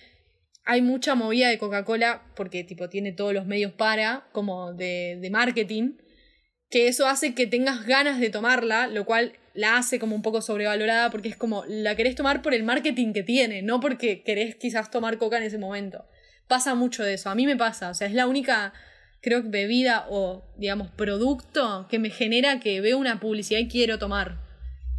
hay mucha movida de Coca-Cola porque tipo tiene todos los medios para, como de, de marketing, que eso hace que tengas ganas de tomarla, lo cual la hace como un poco sobrevalorada porque es como la querés tomar por el marketing que tiene, no porque querés quizás tomar coca en ese momento. Pasa mucho de eso, a mí me pasa, o sea, es la única, creo que bebida o, digamos, producto que me genera que veo una publicidad y quiero tomar.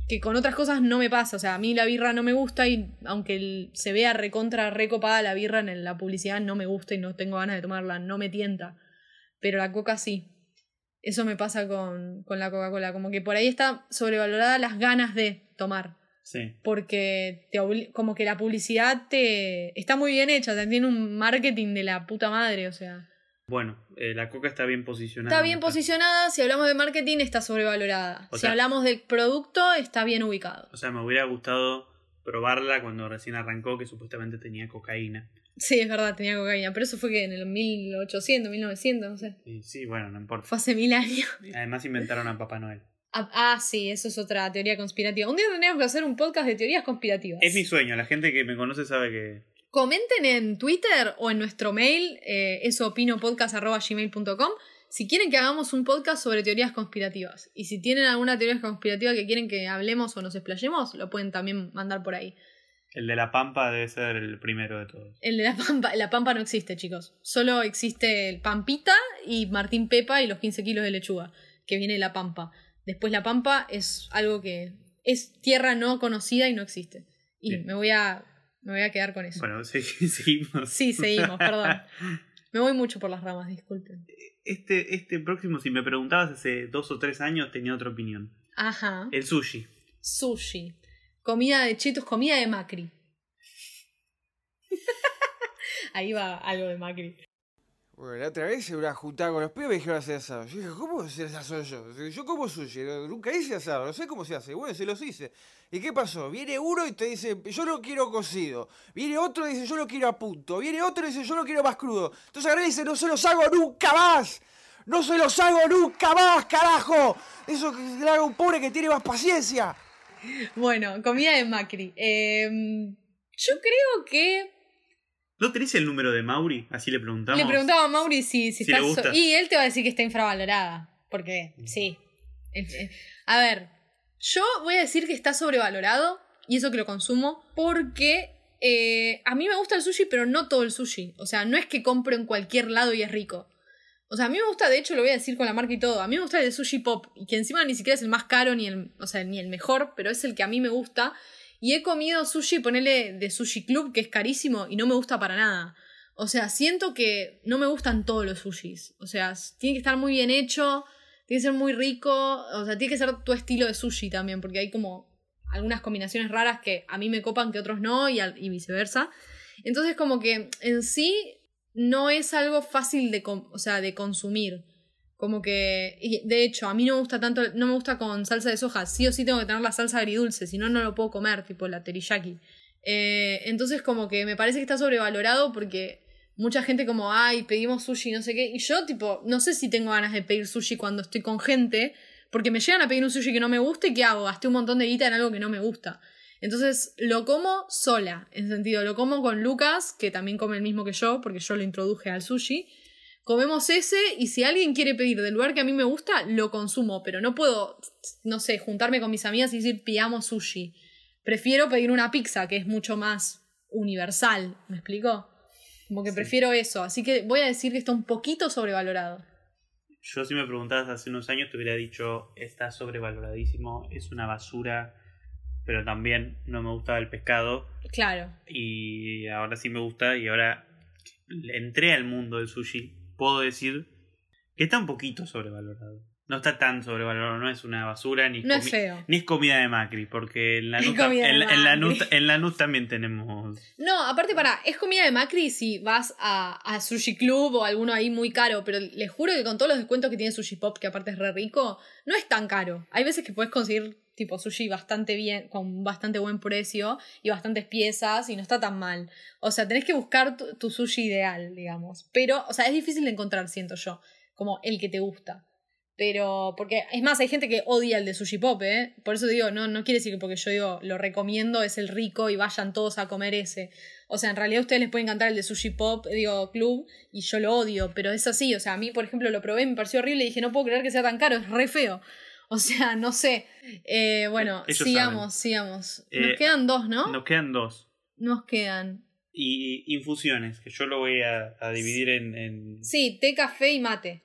Que con otras cosas no me pasa, o sea, a mí la birra no me gusta y aunque se vea recontra recopada la birra en la publicidad, no me gusta y no tengo ganas de tomarla, no me tienta. Pero la coca sí. Eso me pasa con, con la Coca-Cola, como que por ahí está sobrevalorada las ganas de tomar. Sí. Porque te como que la publicidad te está muy bien hecha, tiene un marketing de la puta madre, o sea. Bueno, eh, la coca está bien posicionada. Está bien posicionada, si hablamos de marketing está sobrevalorada. si hablamos del producto está bien ubicado. O sea, me hubiera gustado probarla cuando recién arrancó, que supuestamente tenía cocaína. Sí, es verdad, tenía cocaína, pero eso fue que en el 1800, 1900, no sé. Sí, bueno, no importa. Fue hace mil años. Además inventaron a Papá Noel. Ah, ah, sí, eso es otra teoría conspirativa. Un día tendríamos que hacer un podcast de teorías conspirativas. Es mi sueño, la gente que me conoce sabe que... Comenten en Twitter o en nuestro mail, eh, esoopinopodcast.gmail.com, si quieren que hagamos un podcast sobre teorías conspirativas. Y si tienen alguna teoría conspirativa que quieren que hablemos o nos explayemos, lo pueden también mandar por ahí. El de la Pampa debe ser el primero de todos. El de la Pampa, la Pampa no existe, chicos. Solo existe el Pampita y Martín Pepa y los 15 kilos de lechuga, que viene de la Pampa. Después la Pampa es algo que es tierra no conocida y no existe. Y me voy a me voy a quedar con eso. Bueno, seguimos. Sí, seguimos, perdón. Me voy mucho por las ramas, disculpen. Este, este próximo, si me preguntabas hace dos o tres años, tenía otra opinión. Ajá. El sushi. Sushi. Comida de chetos, comida de Macri. Ahí va algo de Macri. Bueno, la otra vez se una juntada con los pibes y me dijeron hacer asado. Yo dije, ¿cómo hacer asado yo? Yo como sushi, nunca hice asado, no sé cómo se hace. Bueno, se los hice. ¿Y qué pasó? Viene uno y te dice, yo lo quiero cocido. Viene otro y dice, yo lo quiero a punto. Viene otro y dice, yo lo quiero más crudo. Entonces agarré dice, no se los hago nunca más. No se los hago nunca más, carajo. Eso que haga un pobre que tiene más paciencia. Bueno, comida de Macri. Em, yo creo que. ¿No tenés el número de Mauri? Así le preguntamos. Le preguntaba a Mauri si, si, está. y él te va a decir que está infravalorada. Porque, mm. sí. A ver, yo voy a decir que está sobrevalorado. Y eso que lo consumo. Porque eh, a mí me gusta el sushi, pero no todo el sushi. O sea, no es que compro en cualquier lado y es rico. O sea, a mí me gusta, de hecho lo voy a decir con la marca y todo, a mí me gusta el de Sushi Pop, y que encima ni siquiera es el más caro ni el, o sea, ni el mejor, pero es el que a mí me gusta. Y he comido sushi, ponele de Sushi Club, que es carísimo, y no me gusta para nada. O sea, siento que no me gustan todos los sushis. O sea, tiene que estar muy bien hecho, tiene que ser muy rico, o sea, tiene que ser tu estilo de sushi también, porque hay como algunas combinaciones raras que a mí me copan que otros no, y, y viceversa. Entonces, como que en sí no es algo fácil de, o sea, de consumir. Como que, y de hecho, a mí no me gusta tanto, no me gusta con salsa de soja. Sí o sí tengo que tener la salsa agridulce, si no, no lo puedo comer, tipo la teriyaki. Eh, entonces, como que me parece que está sobrevalorado porque mucha gente como, ay, pedimos sushi, no sé qué. Y yo, tipo, no sé si tengo ganas de pedir sushi cuando estoy con gente, porque me llegan a pedir un sushi que no me gusta y ¿qué hago? Gasté un montón de guita en algo que no me gusta. Entonces, lo como sola, en sentido, lo como con Lucas, que también come el mismo que yo, porque yo lo introduje al sushi. Comemos ese y si alguien quiere pedir del lugar que a mí me gusta, lo consumo, pero no puedo, no sé, juntarme con mis amigas y decir, pidamos sushi. Prefiero pedir una pizza, que es mucho más universal, ¿me explico? Como que Sí. prefiero eso, así que voy a decir que está un poquito sobrevalorado. Yo si me preguntabas hace unos años te hubiera dicho, está sobrevaloradísimo, es una basura, pero también no me gustaba el pescado Claro, y ahora sí me gusta y ahora entré al mundo del sushi, puedo decir que está un poquito sobrevalorado. No está tan sobrevalorado, no es una basura ni, no es feo. ni es comida de Macri, porque en la NUS, en, la- en también tenemos... No, aparte para, es comida de Macri si vas a, a Sushi Club o alguno ahí muy caro, pero les juro que con todos los descuentos que tiene Sushi Pop, que aparte es re rico, no es tan caro. Hay veces que puedes conseguir tipo sushi bastante bien, con bastante buen precio y bastantes piezas y no está tan mal. O sea, tenés que buscar tu, sushi ideal, digamos. Pero, o sea, es difícil de encontrar, siento yo, como el que te gusta. Pero, porque, es más, hay gente que odia el de Sushi Pop, ¿eh? Por eso digo, no, no quiere decir que porque yo digo, lo recomiendo, es el rico y vayan todos a comer ese. O sea, en realidad a ustedes les puede encantar el de Sushi Pop, digo, Club, y yo lo odio, pero es así. O sea, a mí, por ejemplo, lo probé, me pareció horrible y dije, no puedo creer que sea tan caro, es re feo. O sea, no sé. Eh, bueno, Ellos sigamos, sigamos. Nos Eh, quedan dos, ¿no? Nos quedan dos. Nos quedan. Y infusiones, que yo lo voy a, a dividir en, en- Sí, té, café y mate.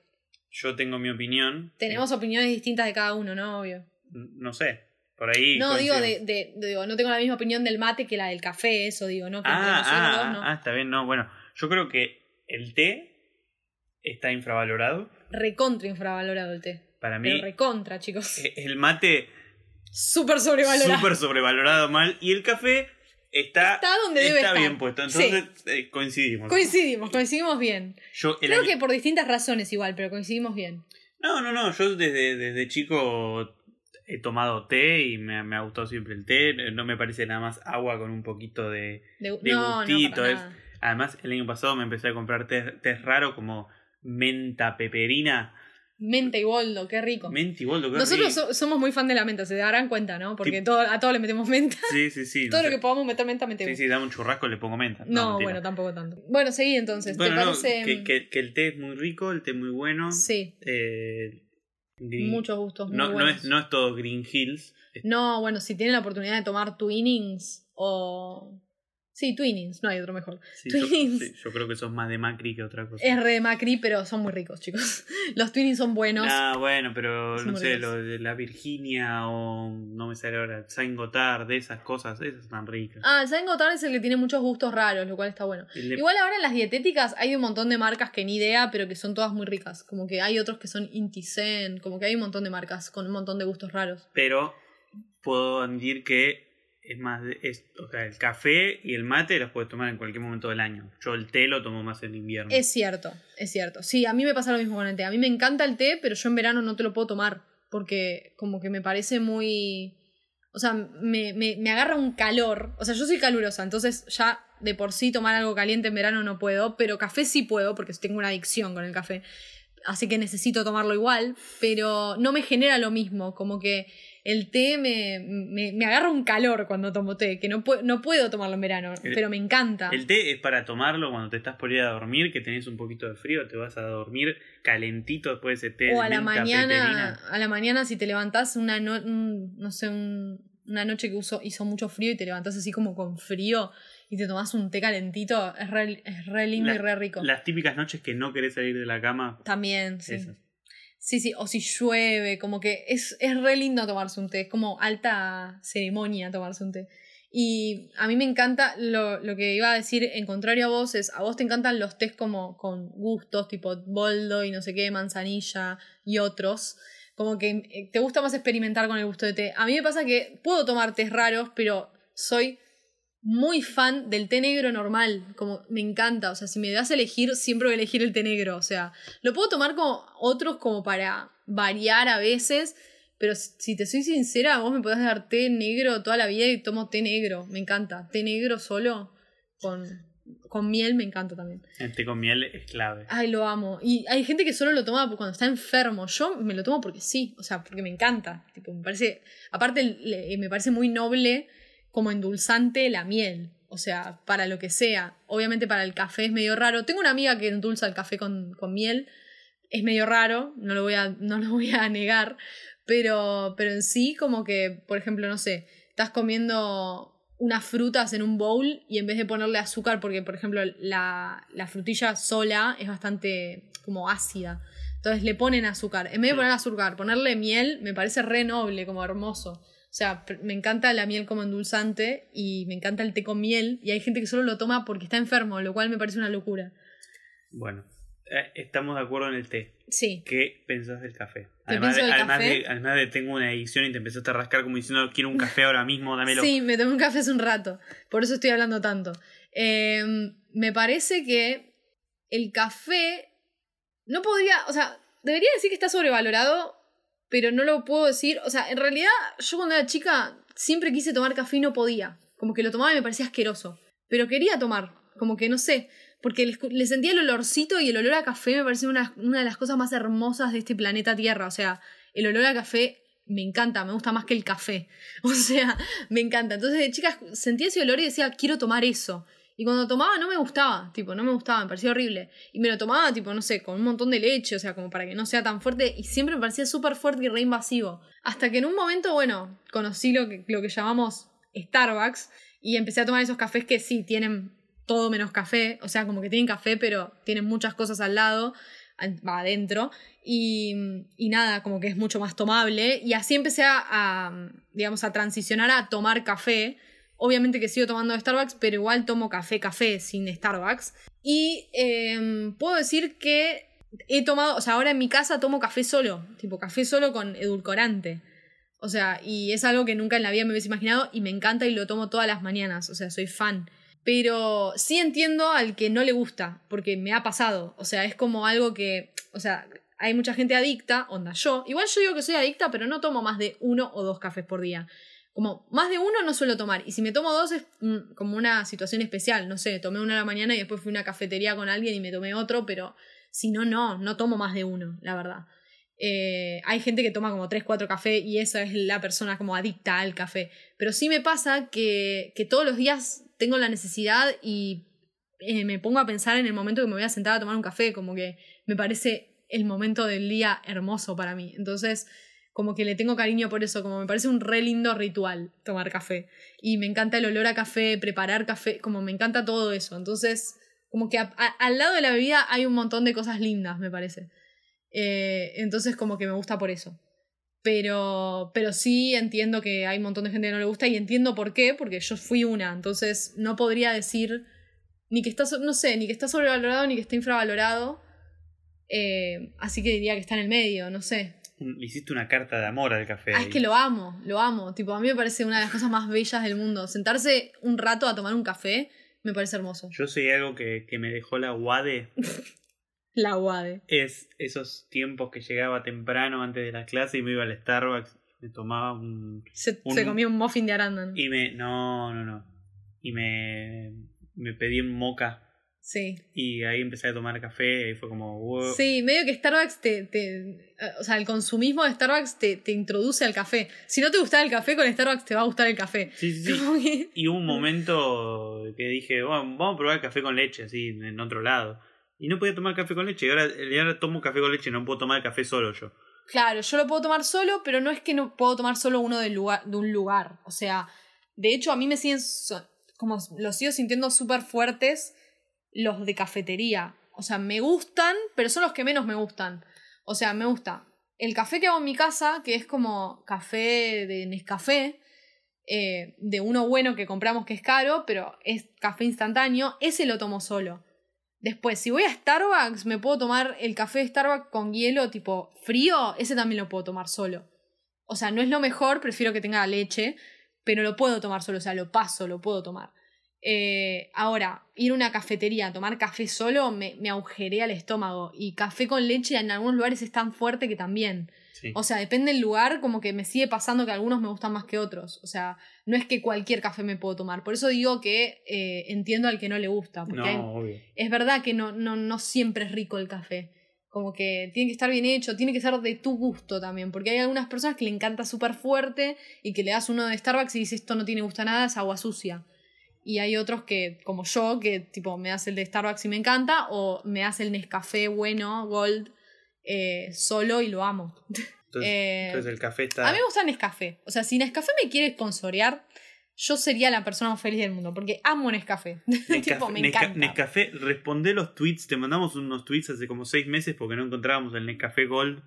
Yo tengo mi opinión. Tenemos opiniones distintas de cada uno, ¿no? Obvio. No sé, por ahí... No, digo, de, digo, no tengo la misma opinión del mate que la del café, eso digo, ¿no? Que Ah, ah, dos, no. ah, está bien, no, bueno, yo creo que el té está infravalorado. Recontra infravalorado el té. Para mí, Pero recontra, chicos. eh, el mate Súper sobrevalorado. súper sobrevalorado mal y el café está, Está donde debe está estar. bien puesto. Sí. Entonces eh, coincidimos. Coincidimos, coincidimos bien. yo Creo año- que por distintas razones igual, pero coincidimos bien. No, no, no, yo desde, desde chico he tomado té y me, me ha gustado siempre el té. No me parece nada más agua con un poquito de... De, De no, gustito, no, es-. Además, el año pasado me empecé a comprar té, té raro como menta peperina. Menta y boldo, qué rico. Menta y boldo, qué Nosotros rico. so- somos muy fan de la menta, se darán cuenta, ¿no? Porque Tip- todo, a todo le metemos menta. Sí, sí, sí. todo no lo que podamos meter menta, metemos. Sí, sí, dame un churrasco y le pongo menta. no, bueno, tampoco tanto. Bueno, seguí entonces. Bueno, ¿Te no, parece? que, que- que el té es muy rico, el té muy bueno. Sí, Eh, green- muchos gustos muy no, es, no es todo Green Hills. No, bueno, si tienen la oportunidad de tomar Twinnings o... Sí, Twinnings, no hay otro mejor. sí, yo, sí, yo creo que sos más de Macri que otra cosa. Es re de Macri, pero son muy ricos, chicos. Los Twinnings son buenos. Ah, bueno, pero Son no sé, ricos. lo de la Virginia o no me sale ahora, Saint Gothard, de esas cosas, esas están ricas. Ah, el Saint Gothard es el que tiene muchos gustos raros, lo cual está bueno. De- Igual ahora en las dietéticas hay un montón de marcas que ni idea, pero que son todas muy ricas. Como que hay otros que son Intisen, como que hay un montón de marcas con un montón de gustos raros. Pero puedo decir que es más, de- es, o sea, el café y el mate los puedes tomar en cualquier momento del año. Yo el té lo tomo más en invierno. Es cierto, es cierto. Sí, a mí me pasa lo mismo con el té. A mí me encanta el té, pero yo en verano no te lo puedo tomar. Porque como que me parece muy... O sea, me, me, me agarra un calor. O sea, yo soy calurosa, entonces ya de por sí tomar algo caliente en verano no puedo, pero café sí puedo porque tengo una adicción con el café. Así que necesito tomarlo igual, pero no me genera lo mismo. Como que el té me, me, me agarra un calor cuando tomo té, que no, puedo no puedo tomarlo en verano, El- pero me encanta. El té es para tomarlo cuando te estás por ir a dormir, que tenés un poquito de frío, te vas a dormir calentito después de ese té. O a la menta, mañana, peperina. a la mañana si te levantás una no, un- no sé, un- una noche que uso, hizo mucho frío y te levantás así como con frío y te tomás un té calentito, es re, es re lindo La- y re rico. Las típicas noches que no querés salir de la cama. También, sí. esas. Sí, sí, o si llueve, como que es, es re lindo tomarse un té, es como alta ceremonia tomarse un té. Y a mí me encanta, lo, lo que iba a decir en contrario a vos es, a vos te encantan los tés como con gustos, tipo boldo y no sé qué, manzanilla y otros. Como que eh, te gusta más experimentar con el gusto de té. A mí me pasa que puedo tomar tés raros, pero soy muy fan del té negro normal, como me encanta, o sea, si me das a elegir, siempre voy a elegir el té negro, o sea, lo puedo tomar como otros como para variar a veces, pero si te soy sincera, vos me podés dar té negro toda la vida y tomo té negro, me encanta, té negro solo con, con miel me encanta también. El té con miel es clave. Ay, lo amo. Y hay gente que solo lo toma cuando está enfermo. Yo me lo tomo porque sí, o sea, porque me encanta. Tipo, me parece, aparte me parece muy noble como endulzante la miel. O sea, para lo que sea. Obviamente para el café es medio raro. Tengo una amiga que endulza el café con, con miel. Es medio raro, no lo voy a, no lo voy a negar. Pero, pero en sí, como que, por ejemplo, no sé, estás comiendo unas frutas en un bowl y en vez de ponerle azúcar, porque por ejemplo la, la frutilla sola es bastante como ácida. Entonces le ponen azúcar. En vez de poner azúcar, ponerle miel me parece re noble, como hermoso. O sea, me encanta la miel como endulzante y me encanta el té con miel. Y hay gente que solo lo toma porque está enfermo, lo cual me parece una locura. Bueno, eh, estamos de acuerdo en el té. Sí. ¿Qué pensás del café? ¿Qué Además, de, del además, café? de, además de tengo una edición y te empezaste a rascar como diciendo quiero un café ahora mismo, dámelo. Sí, me tomé un café hace un rato. Por eso estoy hablando tanto. Eh, me parece que el café no podría, o sea, debería decir que está sobrevalorado, pero no lo puedo decir. O sea, en realidad yo cuando era chica siempre quise tomar café y no podía. Como que lo tomaba y me parecía asqueroso. Pero quería tomar, como que no sé. Porque le, sentía el olorcito y el olor a café me parecía una, una de las cosas más hermosas de este planeta Tierra. O sea, el olor a café me encanta, me gusta más que el café. O sea, me encanta. Entonces de chica sentía ese olor y decía, quiero tomar eso. Y cuando tomaba no me gustaba, tipo, no me gustaba, me parecía horrible. Y me lo tomaba, tipo, no sé, con un montón de leche, o sea, como para que no sea tan fuerte. Y siempre me parecía súper fuerte y re invasivo. Hasta que en un momento, bueno, conocí lo que, lo que llamamos Starbucks y empecé a tomar esos cafés que sí tienen todo menos café, o sea, como que tienen café, pero tienen muchas cosas al lado, va adentro, y, y nada, como que es mucho más tomable. Y así empecé a, a, digamos, a transicionar a tomar café. Obviamente que sigo tomando Starbucks, pero igual tomo café, café sin Starbucks. Y em, puedo decir que he tomado, o sea, ahora en mi casa tomo café solo, tipo café solo con edulcorante. O sea, y es algo que nunca en la vida me hubiese imaginado y me encanta y lo tomo todas las mañanas, o sea, soy fan. Pero sí entiendo al que no le gusta, porque me ha pasado. O sea, es como algo que, o sea, hay mucha gente adicta, onda yo. Igual yo digo que soy adicta, pero no tomo más de uno o dos cafés por día. Como más de uno no suelo tomar. Y si me tomo dos es mm, como una situación especial. No sé, tomé uno a la mañana y después fui a una cafetería con alguien y me tomé otro, pero si no, no, no tomo más de uno, la verdad. Eh, hay gente que toma como 3, 4 café y esa es la persona como adicta al café. Pero sí me pasa que, que todos los días tengo la necesidad y eh, me pongo a pensar en el momento que me voy a sentar a tomar un café, como que me parece el momento del día hermoso para mí. Entonces, como que le tengo cariño por eso, como me parece un re lindo ritual tomar café. Y me encanta el olor a café, preparar café, como me encanta todo eso. Entonces, como que al lado de la bebida hay un montón de cosas lindas, me parece. Eh, entonces como que me gusta por eso. Pero, pero sí entiendo que hay un montón de gente que no le gusta y entiendo por qué, porque yo fui una. Entonces no podría decir ni que está, no sé, ni que está sobrevalorado ni que está infravalorado. Eh, así que diría que está en el medio, no sé. Le hiciste una carta de amor al café. Ah, es que lo amo, lo amo. Tipo, a mí me parece una de las cosas más bellas del mundo. Sentarse un rato a tomar un café me parece hermoso. Yo soy algo que, que me dejó la UADE. La guade. Es esos tiempos que llegaba temprano antes de la clase y me iba al Starbucks. Me tomaba un. Se, Un- se comió un muffin de arándano. Y me. No, no, no. Y me. Me pedí un moca. Sí. Y ahí empecé a tomar café y fue como. wow. Sí, medio que Starbucks te, te- O sea, el consumismo de Starbucks te, te introduce al café. Si no te gustaba el café, con Starbucks te va a gustar el café. Sí, sí, sí. Que- Y hubo un momento que dije, bueno, vamos a probar el café con leche, así, en otro lado. Y no podía tomar café con leche. Y ahora, y ahora tomo café con leche, no puedo tomar café solo yo. Claro, yo lo puedo tomar solo, pero no es que no puedo tomar solo uno del lugar, de un lugar. O sea, de hecho, a mí me siguen. so- como los sigo sintiendo súper fuertes los de cafetería. O sea, me gustan, pero son los que menos me gustan. O sea, me gusta el café que hago en mi casa, que es como café de Nescafé, eh, de uno bueno que compramos que es caro, pero es café instantáneo, ese lo tomo solo. Después, si voy a Starbucks, me puedo tomar el café de Starbucks con hielo tipo frío, ese también lo puedo tomar solo. O sea, no es lo mejor, prefiero que tenga leche, pero lo puedo tomar solo, o sea, lo paso, lo puedo tomar. Eh, ahora, ir a una cafetería a tomar café solo me, me agujerea el estómago. Y café con leche en algunos lugares es tan fuerte que también. Sí. O sea, depende del lugar, como que me sigue pasando que algunos me gustan más que otros. O sea, no es que cualquier café me puedo tomar. Por eso digo que eh, entiendo al que no le gusta. Porque hay- no, obvio. es verdad que no, no, no siempre es rico el café. Como que tiene que estar bien hecho, tiene que ser de tu gusto también. Porque hay algunas personas que le encanta súper fuerte y que le das uno de Starbucks y dices esto no tiene gusto a nada, es agua sucia. Y hay otros que, como yo, que tipo me hace el de Starbucks y me encanta, o me hace el Nescafé bueno, Gold, eh, solo y lo amo. Entonces, Eh, entonces el café está. A mí me gusta Nescafé. O sea, si Nescafé me quiere sponsorear, yo sería la persona más feliz del mundo, porque amo Nescafé. tipo, me Nesca- encanta. Nescafé, responde los tweets. Te mandamos unos tweets hace como seis meses porque no encontrábamos el Nescafé Gold.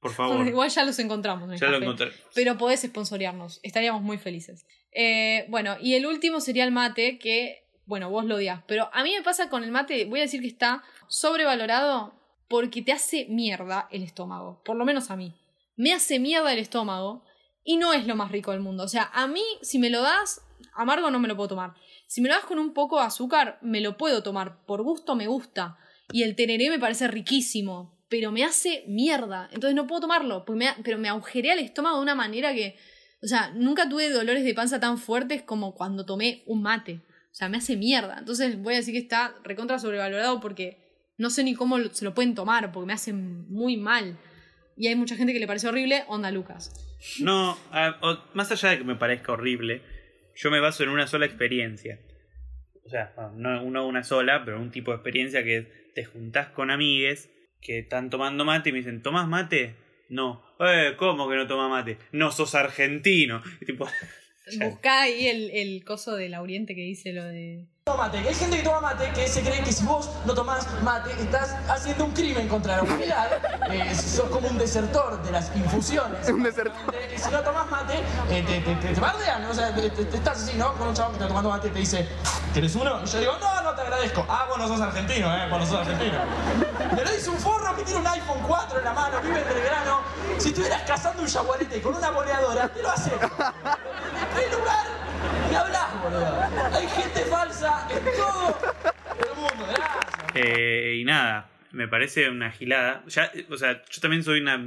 Por favor. Igual ya los encontramos. ya lo encontré. Pero podés sponsorearnos. Estaríamos muy felices. Eh, bueno, y el último sería el mate, que, bueno, vos lo odias. Pero a mí me pasa con el mate, voy a decir que está sobrevalorado porque te hace mierda el estómago. Por lo menos a mí. Me hace mierda el estómago y no es lo más rico del mundo. O sea, a mí, si me lo das, amargo no me lo puedo tomar. Si me lo das con un poco de azúcar, me lo puedo tomar. Por gusto me gusta. Y el tereré me parece riquísimo. Pero me hace mierda. Entonces no puedo tomarlo. pero me agujerea el estómago de una manera que. O sea, nunca tuve dolores de panza tan fuertes como cuando tomé un mate. O sea, me hace mierda. Entonces voy a decir que está recontra sobrevalorado porque no sé ni cómo se lo pueden tomar, porque me hace muy mal. Y hay mucha gente que le parece horrible, onda Lucas. No, más allá de que me parezca horrible, yo me baso en una sola experiencia. O sea, no no una sola, pero un tipo de experiencia que te juntás con amigues que están tomando mate y me dicen, ¿tomás mate? No. Eh, ¿cómo que no toma mate? No, sos argentino. Tipo, Buscá ahí el, el coso del Oriente que dice lo de. Mate, hay gente que toma mate que se cree que si vos no tomás mate estás haciendo un crimen contra la humanidad, eh, sos como un desertor de las infusiones. Un desertor. Que si no tomás mate, eh, te, te, te, te bardean, o sea, te, estás así, ¿no? Con un chavo que está tomando mate y te dice, ¿querés uno? Y yo digo, no, no te agradezco. Ah, vos no sos argentino, ¿eh? Vos no sos argentino. Me lo dice un forro que tiene un iPhone 4 en la mano, vive en Belgrano. Si estuvieras cazando un jaguarete con una boleadora, te lo hace. Hay lugar, ni hablas, boludo. Hay gente falsa en todo el mundo, gracias. Eh, y nada, me parece una gilada. Ya, o sea, yo también soy una.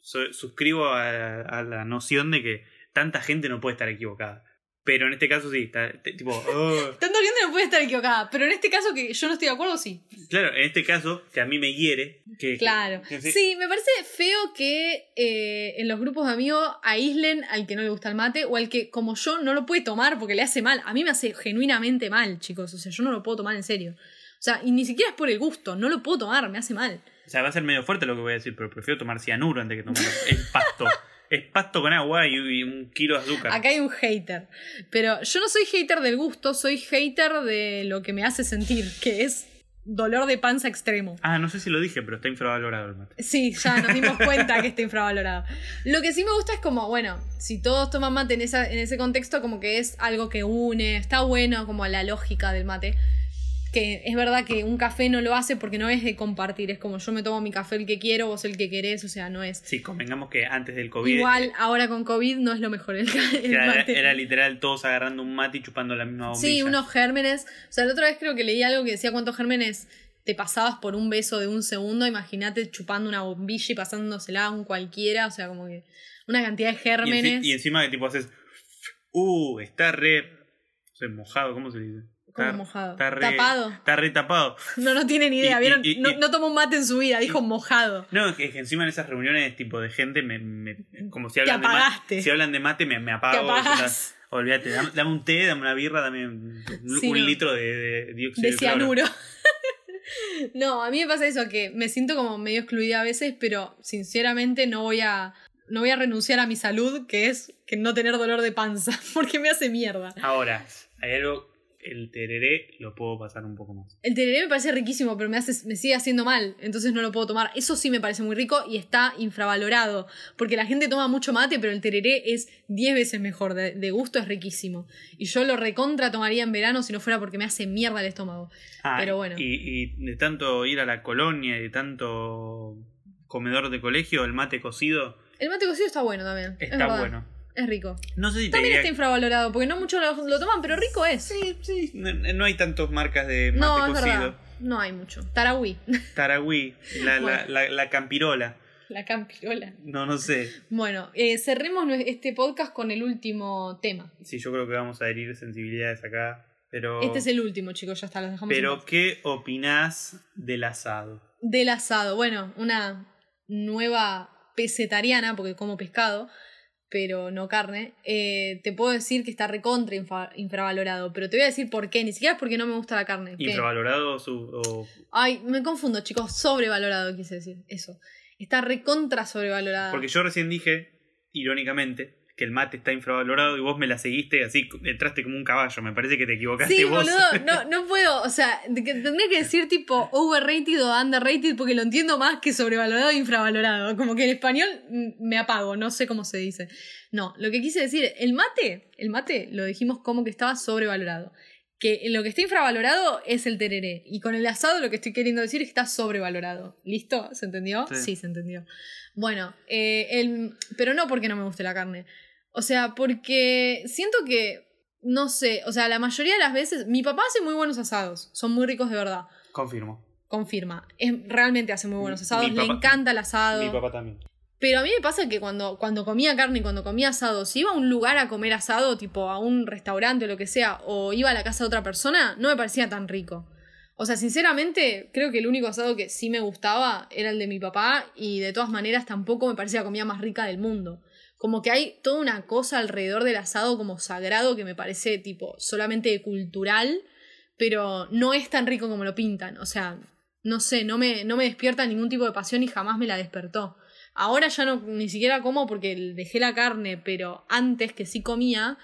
soy- suscribo a, a la noción de que tanta gente no puede estar equivocada. Pero en este caso sí, está, te- tipo. oh. Tanta gente no puede estar equivocada, pero en este caso que yo no estoy de acuerdo, sí. Claro, en este caso, que a mí me hiere. Que, Claro. que- Sí, me parece feo que eh, en los grupos de amigos aíslen al que no le gusta el mate o al que, como yo, no lo puede tomar porque le hace mal. A mí me hace genuinamente mal, chicos. O sea, yo no lo puedo tomar en serio. O sea, y ni siquiera es por el gusto, no lo puedo tomar, me hace mal. O sea, va a ser medio fuerte lo que voy a decir, pero prefiero tomar cianuro antes que tomar el pasto. es pasto con agua y, y un kilo de azúcar. Acá hay un hater. Pero yo no soy hater del gusto, soy hater de lo que me hace sentir, que es dolor de panza extremo. Ah, no sé si lo dije, pero está infravalorado el mate. Sí, ya nos dimos cuenta que está infravalorado. Lo que sí me gusta es como, bueno, si todos toman mate en, esa, en ese contexto, como que es algo que une, está bueno como la lógica del mate. Que es verdad que un café no lo hace porque no es de compartir, es como yo me tomo mi café el que quiero, vos el que querés, o sea, no es. Sí, convengamos que antes del COVID. Igual ahora con COVID no es lo mejor el, el Era, mate. era literal todos agarrando un mate y chupando la misma bombilla. Sí, unos gérmenes. O sea, la otra vez creo que leí algo que decía cuántos gérmenes te pasabas por un beso de un segundo. Imagínate chupando una bombilla y pasándosela a un cualquiera. O sea, como que una cantidad de Y, enci- gérmenes. y encima que tipo haces. Uh, está re. no sé, mojado, ¿cómo se dice? Como Está- mojado. Está re, Tapado. Está re tapado. No, no tiene ni idea. Y- ¿Vieron? y- y- no, no tomó un mate en su vida, dijo mojado. No, es que, encima en esas reuniones tipo de gente, me, me- como si Te hablan, de mate, apagaste. si hablan de mate, me, me apago. Olvídate, dame, dame un té, dame una birra, dame un, Sí, un no. litro de, de dióxido De cianuro. no, a mí me pasa eso, que me siento como medio excluida a veces, pero sinceramente no voy a. No voy a renunciar a mi salud, que es que no tener dolor de panza, porque me hace mierda. Ahora, hay algo, el tereré lo puedo pasar un poco más. El tereré me parece riquísimo, pero me, hace, me sigue haciendo mal, entonces no lo puedo tomar. Eso sí me parece muy rico y está infravalorado, porque la gente toma mucho mate, pero el tereré es 10 veces mejor, de, de gusto es riquísimo. Y yo lo recontra tomaría en verano si no fuera porque me hace mierda el estómago. Ah, Pero bueno. Y, y de tanto ir a la colonia y de tanto comedor de colegio, el mate cocido El mate cocido está bueno también. es está bueno. Es rico. No sé si te También diría... está infravalorado, porque no muchos lo, lo toman, pero rico es. Sí, sí. No, no hay tantas marcas de mate no, es cocido. verdad. No hay mucho. Tarahui. Taragüí, la, la, Bueno. la, la campirola. La campirola. No, no sé. Bueno, eh, cerremos este podcast con el último tema. Sí, yo creo que vamos a herir sensibilidades acá. Pero, Este es el último, chicos, ya está, los dejamos pero. ¿qué opinás del asado? Del asado. Bueno, una nueva pesetariana, porque como pescado, pero no carne. eh, te puedo decir que está recontra infravalorado, pero te voy a decir por qué. Ni siquiera es porque no me gusta la carne. ¿Infravalorado su, o Ay, me confundo, chicos. Sobrevalorado, quise decir. Eso. Está recontra sobrevalorado. Porque yo recién dije, irónicamente, que el mate está infravalorado y vos me la seguiste así, entraste como un caballo. Me parece que te equivocaste Sí, vos. boludo, no, no puedo, o sea, tendría que decir tipo overrated o underrated porque lo entiendo más que sobrevalorado e infravalorado. Como que en español mm, me apago, no sé cómo se dice. No, lo que quise decir, el mate, el mate lo dijimos como que estaba sobrevalorado. Que lo que está infravalorado es el tereré. Y con el asado lo que estoy queriendo decir es que está sobrevalorado. ¿Listo? ¿Se entendió? Sí. se entendió. Bueno, eh, el, pero no porque no me guste la carne. O sea, porque siento que, no sé, o sea, la mayoría de las veces, mi papá hace muy buenos asados, son muy ricos de verdad, Confirmo. confirma. Es, realmente hace muy buenos asados, le encanta el asado. Mi papá también. Pero a mí me pasa que cuando, cuando comía carne cuando comía asado, si iba a un lugar a comer asado, tipo a un restaurante o lo que sea, o iba a la casa de otra persona, no me parecía tan rico. O sea, sinceramente, creo que el único asado que sí me gustaba era el de mi papá y de todas maneras tampoco me parecía la comida más rica del mundo. Como que hay toda una cosa alrededor del asado como sagrado que me parece tipo solamente cultural, pero no es tan rico como lo pintan. O sea, no sé, no me, no me despierta ningún tipo de pasión y jamás me la despertó. Ahora ya no ni siquiera como porque dejé la carne, pero antes que sí comía,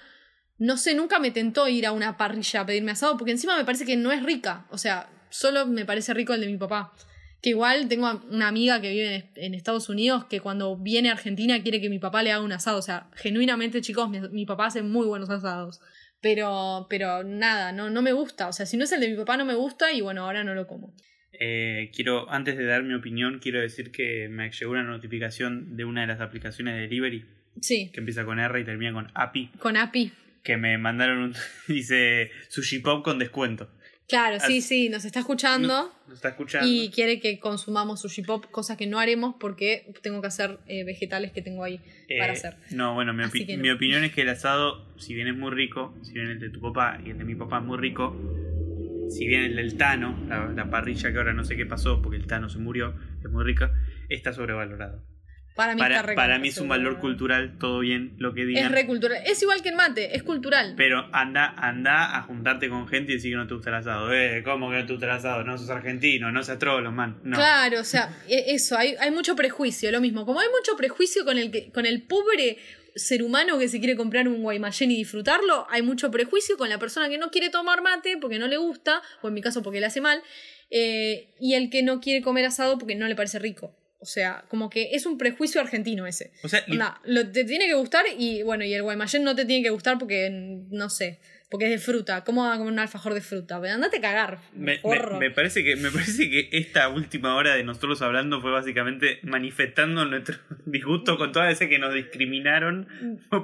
no sé, nunca me tentó ir a una parrilla a pedirme asado, porque encima me parece que no es rica. O sea, solo me parece rico el de mi papá. Que igual tengo una amiga que vive en Estados Unidos que cuando viene a Argentina quiere que mi papá le haga un asado. O sea, genuinamente, chicos, mi, mi papá hace muy buenos asados. Pero, pero nada, no, no me gusta. O sea, si no es el de mi papá, no me gusta y bueno, ahora no lo como. Eh, quiero, antes de dar mi opinión, quiero decir que me llegó una notificación de una de las aplicaciones de delivery Sí, que empieza con R y termina con API. con API. Que me mandaron un. dice sushi pop con descuento. Claro, sí, sí, nos está escuchando. ¿Nos está escuchando? Y quiere que consumamos sushi pop, cosa que no haremos porque tengo que hacer eh, vegetales que tengo ahí para Eh, hacer. No, bueno, mi, opi- no. mi opinión es que el asado, si bien es muy rico, si bien el de tu papá y el de mi papá es muy rico, si bien el del Tano, la, la parrilla que ahora no sé qué pasó porque el Tano se murió, es muy rica, está sobrevalorado. Para mí Para, está re para contra mí es un valor cultural, todo bien lo que digan. Es re cultural. Es igual que el mate, es cultural. Pero anda, anda a juntarte con gente y decir que no te gusta el asado. Eh, ¿cómo que no te gusta el asado? No sos argentino, no seas trolo, man. No. Claro, o sea, e- eso, hay, hay mucho prejuicio, lo mismo. Como hay mucho prejuicio con el, que, con el pobre ser humano que se quiere comprar un guaymallén y disfrutarlo, hay mucho prejuicio con la persona que no quiere tomar mate porque no le gusta, o en mi caso porque le hace mal, eh, y el que no quiere comer asado porque no le parece rico. O sea, como que es un prejuicio argentino ese. O sea, lo, te tiene que gustar y bueno, y el guaymallén no te tiene que gustar porque, no sé, porque es de fruta. ¿Cómo va a comer un alfajor de fruta? Pero andate a cagar, me, me- parece que, me parece que esta última hora de nosotros hablando fue básicamente manifestando nuestro disgusto con todas veces que nos discriminaron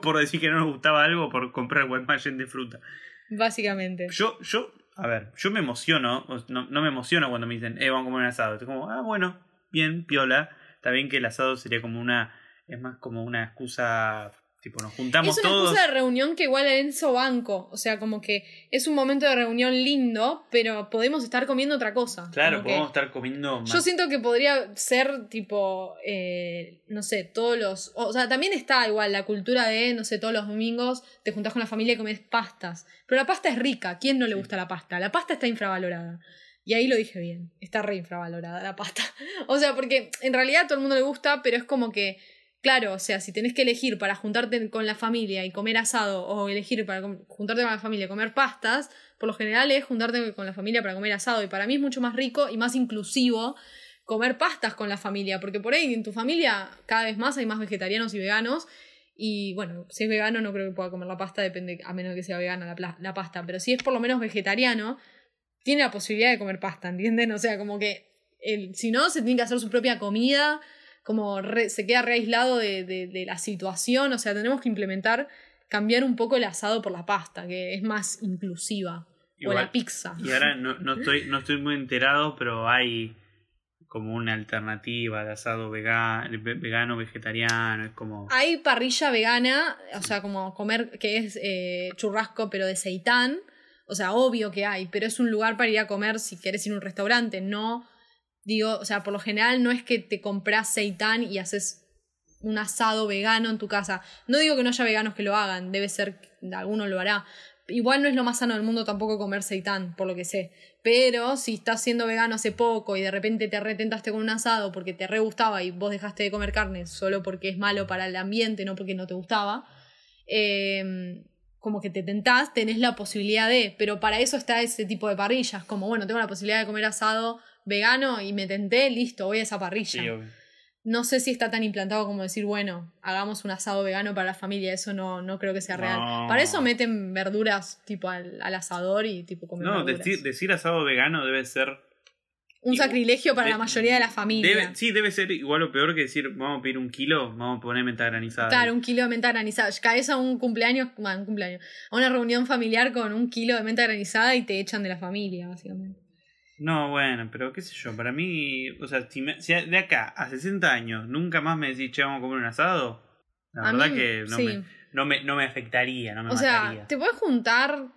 por decir que no nos gustaba algo por comprar guaymallén de fruta. Básicamente. Yo, yo, a ver, yo me emociono, no, no me emociono cuando me dicen, eh, vamos a comer un asado. Estoy como, ah, bueno, bien, piola. Está bien que el asado sería como una, es más como una excusa, tipo, nos juntamos Es una todos. excusa de reunión que igual en Enzo banco. O sea, como que es un momento de reunión lindo, pero podemos estar comiendo otra cosa. Claro, Como que podemos estar comiendo más. Yo siento que podría ser tipo, eh, no sé, todos los... O sea, también está igual la cultura de, no sé, todos los domingos te juntás con la familia y comes pastas. Pero la pasta es rica. ¿Quién no le gusta la pasta? La pasta está infravalorada. Y ahí lo dije bien. Está re infravalorada la pasta. O sea, porque en realidad a todo el mundo le gusta, pero es como que... Claro, o sea, si tenés que elegir para juntarte con la familia y comer asado o elegir para juntarte con la familia y comer pastas, por lo general es juntarte con la familia para comer asado y para mí es mucho más rico y más inclusivo comer pastas con la familia, porque por ahí en tu familia cada vez más hay más vegetarianos y veganos y bueno, si es vegano no creo que pueda comer la pasta, depende, a menos que sea vegana la, pasta, pero si es por lo menos vegetariano, tiene la posibilidad de comer pasta, ¿entienden? O sea, como que si no, se tiene que hacer su propia comida como re- se queda re aislado de, de- de la situación. O sea, tenemos que implementar, cambiar un poco el asado por la pasta, que es más inclusiva. o la pizza. Y ahora no, no estoy, no estoy muy enterado, pero hay como una alternativa de asado vegano, vegano vegetariano, es como... Hay parrilla vegana, o sea, como comer, que es eh, churrasco, pero de seitán. O sea, obvio que hay, pero es un lugar para ir a comer si quieres ir a un restaurante. No, digo, o sea, por lo general no es que te compras seitán y haces un asado vegano en tu casa. No digo que no haya veganos que lo hagan, debe ser alguno lo hará. Igual no es lo más sano del mundo tampoco comer seitán, por lo que sé. Pero si estás siendo vegano hace poco y de repente te retentaste con un asado porque te re gustaba y vos dejaste de comer carne solo porque es malo para el ambiente, no porque no te gustaba, eh, como que te tentás, tenés la posibilidad de. Pero para eso está ese tipo de parrillas. Como, bueno, tengo la posibilidad de comer asado vegano y me tenté, listo, voy a esa parrilla. Sí. No sé si está tan implantado como decir, bueno, hagamos un asado vegano para la familia, eso no, no creo que sea real. Para eso meten verduras tipo al, al asador y tipo comer No, decir, decir asado vegano debe ser... un sacrilegio para de- la mayoría de la familia. Debe, sí, debe ser igual o peor que decir, vamos a pedir un kilo, vamos a poner menta granizada. Claro, un kilo de menta granizada. Caes a un cumpleaños, bueno, un cumpleaños, a una reunión familiar con un kilo de menta granizada y te echan de la familia, básicamente. No, bueno, pero qué sé yo, para mí, o sea, si, me- si de acá a 60 años nunca más me decís, che, vamos a comer un asado, la A verdad mí, que no, sí. me, no, me, no me afectaría, no me O sea, mataría. te puedes juntar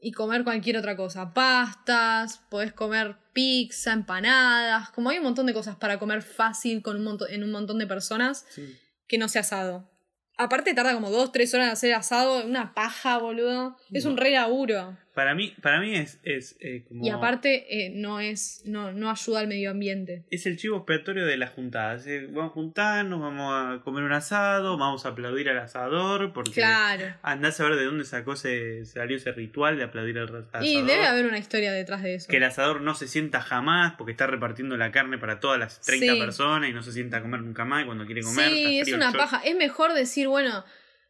y comer cualquier otra cosa. Pastas, podés comer pizza, empanadas. Como hay un montón de cosas para comer fácil con un montón, en un montón de personas Sí. que no sea asado. Aparte tarda como dos, tres horas en hacer asado, una paja, boludo. Es un re laburo. Para mí, para mí es, es eh, como... Y aparte eh, no es, no, no ayuda al medio ambiente. Es el chivo expiatorio de las juntadas. eh, Vamos a juntarnos, vamos a comer un asado, vamos a aplaudir al asador, porque Claro. andás a ver de dónde sacó ese, salió ese ritual de aplaudir al asador. Y debe haber una historia detrás de eso. Que el asador no se sienta jamás porque está repartiendo la carne para todas las 30 Sí. personas y no se sienta a comer nunca más y cuando quiere comer. Sí, es una paja. Es mejor decir, bueno,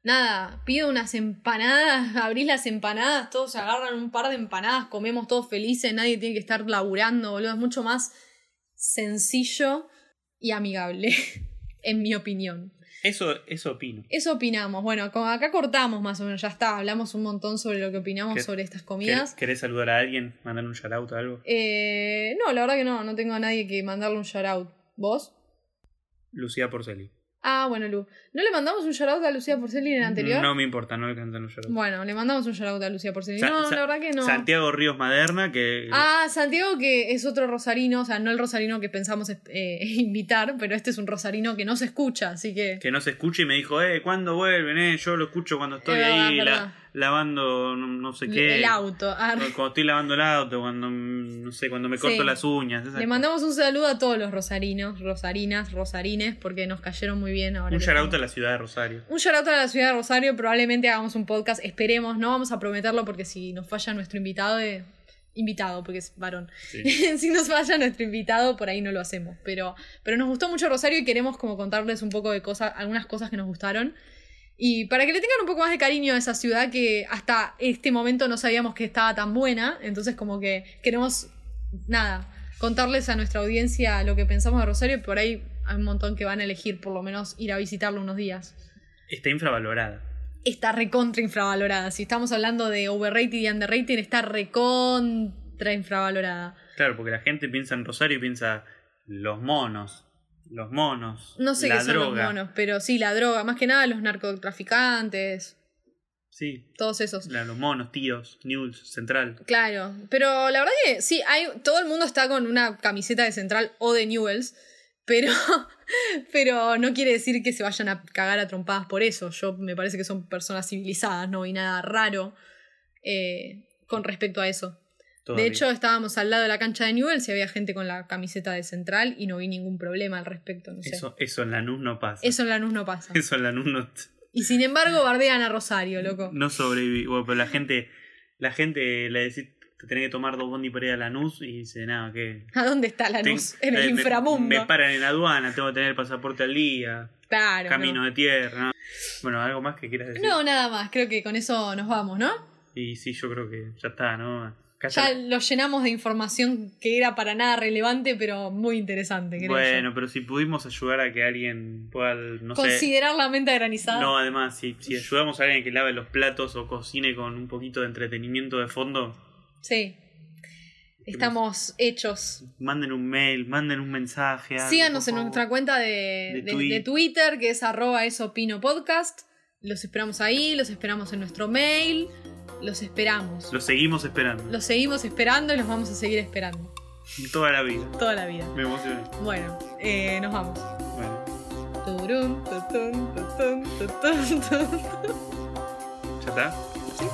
nada, pido unas empanadas, abrís las empanadas, todos se agarran un par de empanadas, comemos todos felices, nadie tiene que estar laburando, boludo. Es mucho más sencillo y amigable, en mi opinión. Eso, eso opino. Eso opinamos. Bueno, acá cortamos más o menos, ya está. Hablamos un montón sobre lo que opinamos ¿Qué- sobre estas ¿Quer- comidas. ¿Querés saludar a alguien? ¿Mandar un shoutout o algo? Eh, no, la verdad que no, no tengo a nadie que mandarle un shoutout. ¿Vos? Lucía Porceli. Ah, bueno, Lu. ¿No le mandamos un shoutout a Lucía Porceli en el anterior? No me importa, no le cantan un shoutout. Bueno, le mandamos un shoutout a Lucía Porceli. Sa- no, la verdad que no. Santiago Ríos Maderna, que Ah, Santiago que es otro rosarino, o sea, no el rosarino que pensamos eh, invitar, pero este es un rosarino que no se escucha, así que... que no se escucha y me dijo, eh, ¿cuándo vuelven? Eh, yo lo escucho cuando estoy ahí es la- verdad. Lavando no, no sé qué. El auto. ah, Cuando estoy lavando el auto, cuando, no sé, cuando me corto Sí. las uñas. Le mandamos un saludo a todos los rosarinos, rosarinas, rosarines, porque nos cayeron muy bien ahora. Un shoutout a la ciudad de Rosario. Un shoutout a la ciudad de Rosario, probablemente hagamos un podcast, esperemos, no vamos a prometerlo porque si nos falla nuestro invitado, eh, invitado, porque es varón, Sí. si nos falla nuestro invitado, por ahí no lo hacemos, pero, pero nos gustó mucho Rosario y queremos como contarles un poco de cosas, algunas cosas que nos gustaron. Y para que le tengan un poco más de cariño a esa ciudad que hasta este momento no sabíamos que estaba tan buena, entonces como que queremos, nada, contarles a nuestra audiencia lo que pensamos de Rosario y por ahí hay un montón que van a elegir por lo menos ir a visitarlo unos días Está infravalorada. está recontra infravalorada. Si estamos hablando de overrated y underrated, está recontra infravalorada. Claro, porque la gente piensa en Rosario y piensa los monos. Los monos. No sé la qué son droga. los monos, pero sí, la droga. Más que nada los narcotraficantes, Sí, todos esos. la- los monos, tíos, News, Central. Claro, pero la verdad que sí, hay, todo el mundo está con una camiseta de Central o de Newells, pero, pero no quiere decir que se vayan a cagar a trompadas por eso. Yo me parece que son personas civilizadas, no vi nada raro eh, con respecto a eso. Todavía. De hecho, estábamos al lado de la cancha de Newell's y había gente con la camiseta de Central y no vi ningún problema al respecto. No sé. Eso, eso, eso en Lanús no pasa. en Lanús no pasa. Eso en Lanús no, Y sin embargo, bardean a Rosario, loco. no sobrevive. Bueno, pero la gente, la gente le decís que tenés que tomar dos bondi para ir a Lanús y dice, nada, que. ¿A dónde está Lanús? en el inframundo. Me, paran en aduana, tengo que tener el pasaporte al día, claro. camino no. de tierra. ¿no? Bueno, algo más que quieras decir. No, nada más. Creo que con eso nos vamos, ¿no? Y sí, yo creo que ya está, ¿no? Ya lo llenamos de información que era para nada relevante, pero muy interesante, creo Bueno, yo. pero si pudimos ayudar a que alguien pueda, no sé. Considerar la mente granizada. No, además, si, si ayudamos a alguien que lave los platos o cocine con un poquito de entretenimiento de fondo, Sí. Estamos hechos. manden un mail, manden un mensaje. algo, Síganos en nuestra cuenta de, De de- Twi- de Twitter, que es arroba esopino podcast. Los esperamos ahí, los esperamos en nuestro mail. Los esperamos. Lo seguimos esperando. Los seguimos esperando y los vamos a seguir esperando. Toda la vida. Toda la vida. Me emocioné. Bueno, eh, nos vamos. Bueno. ¿ya está? ¿Sí?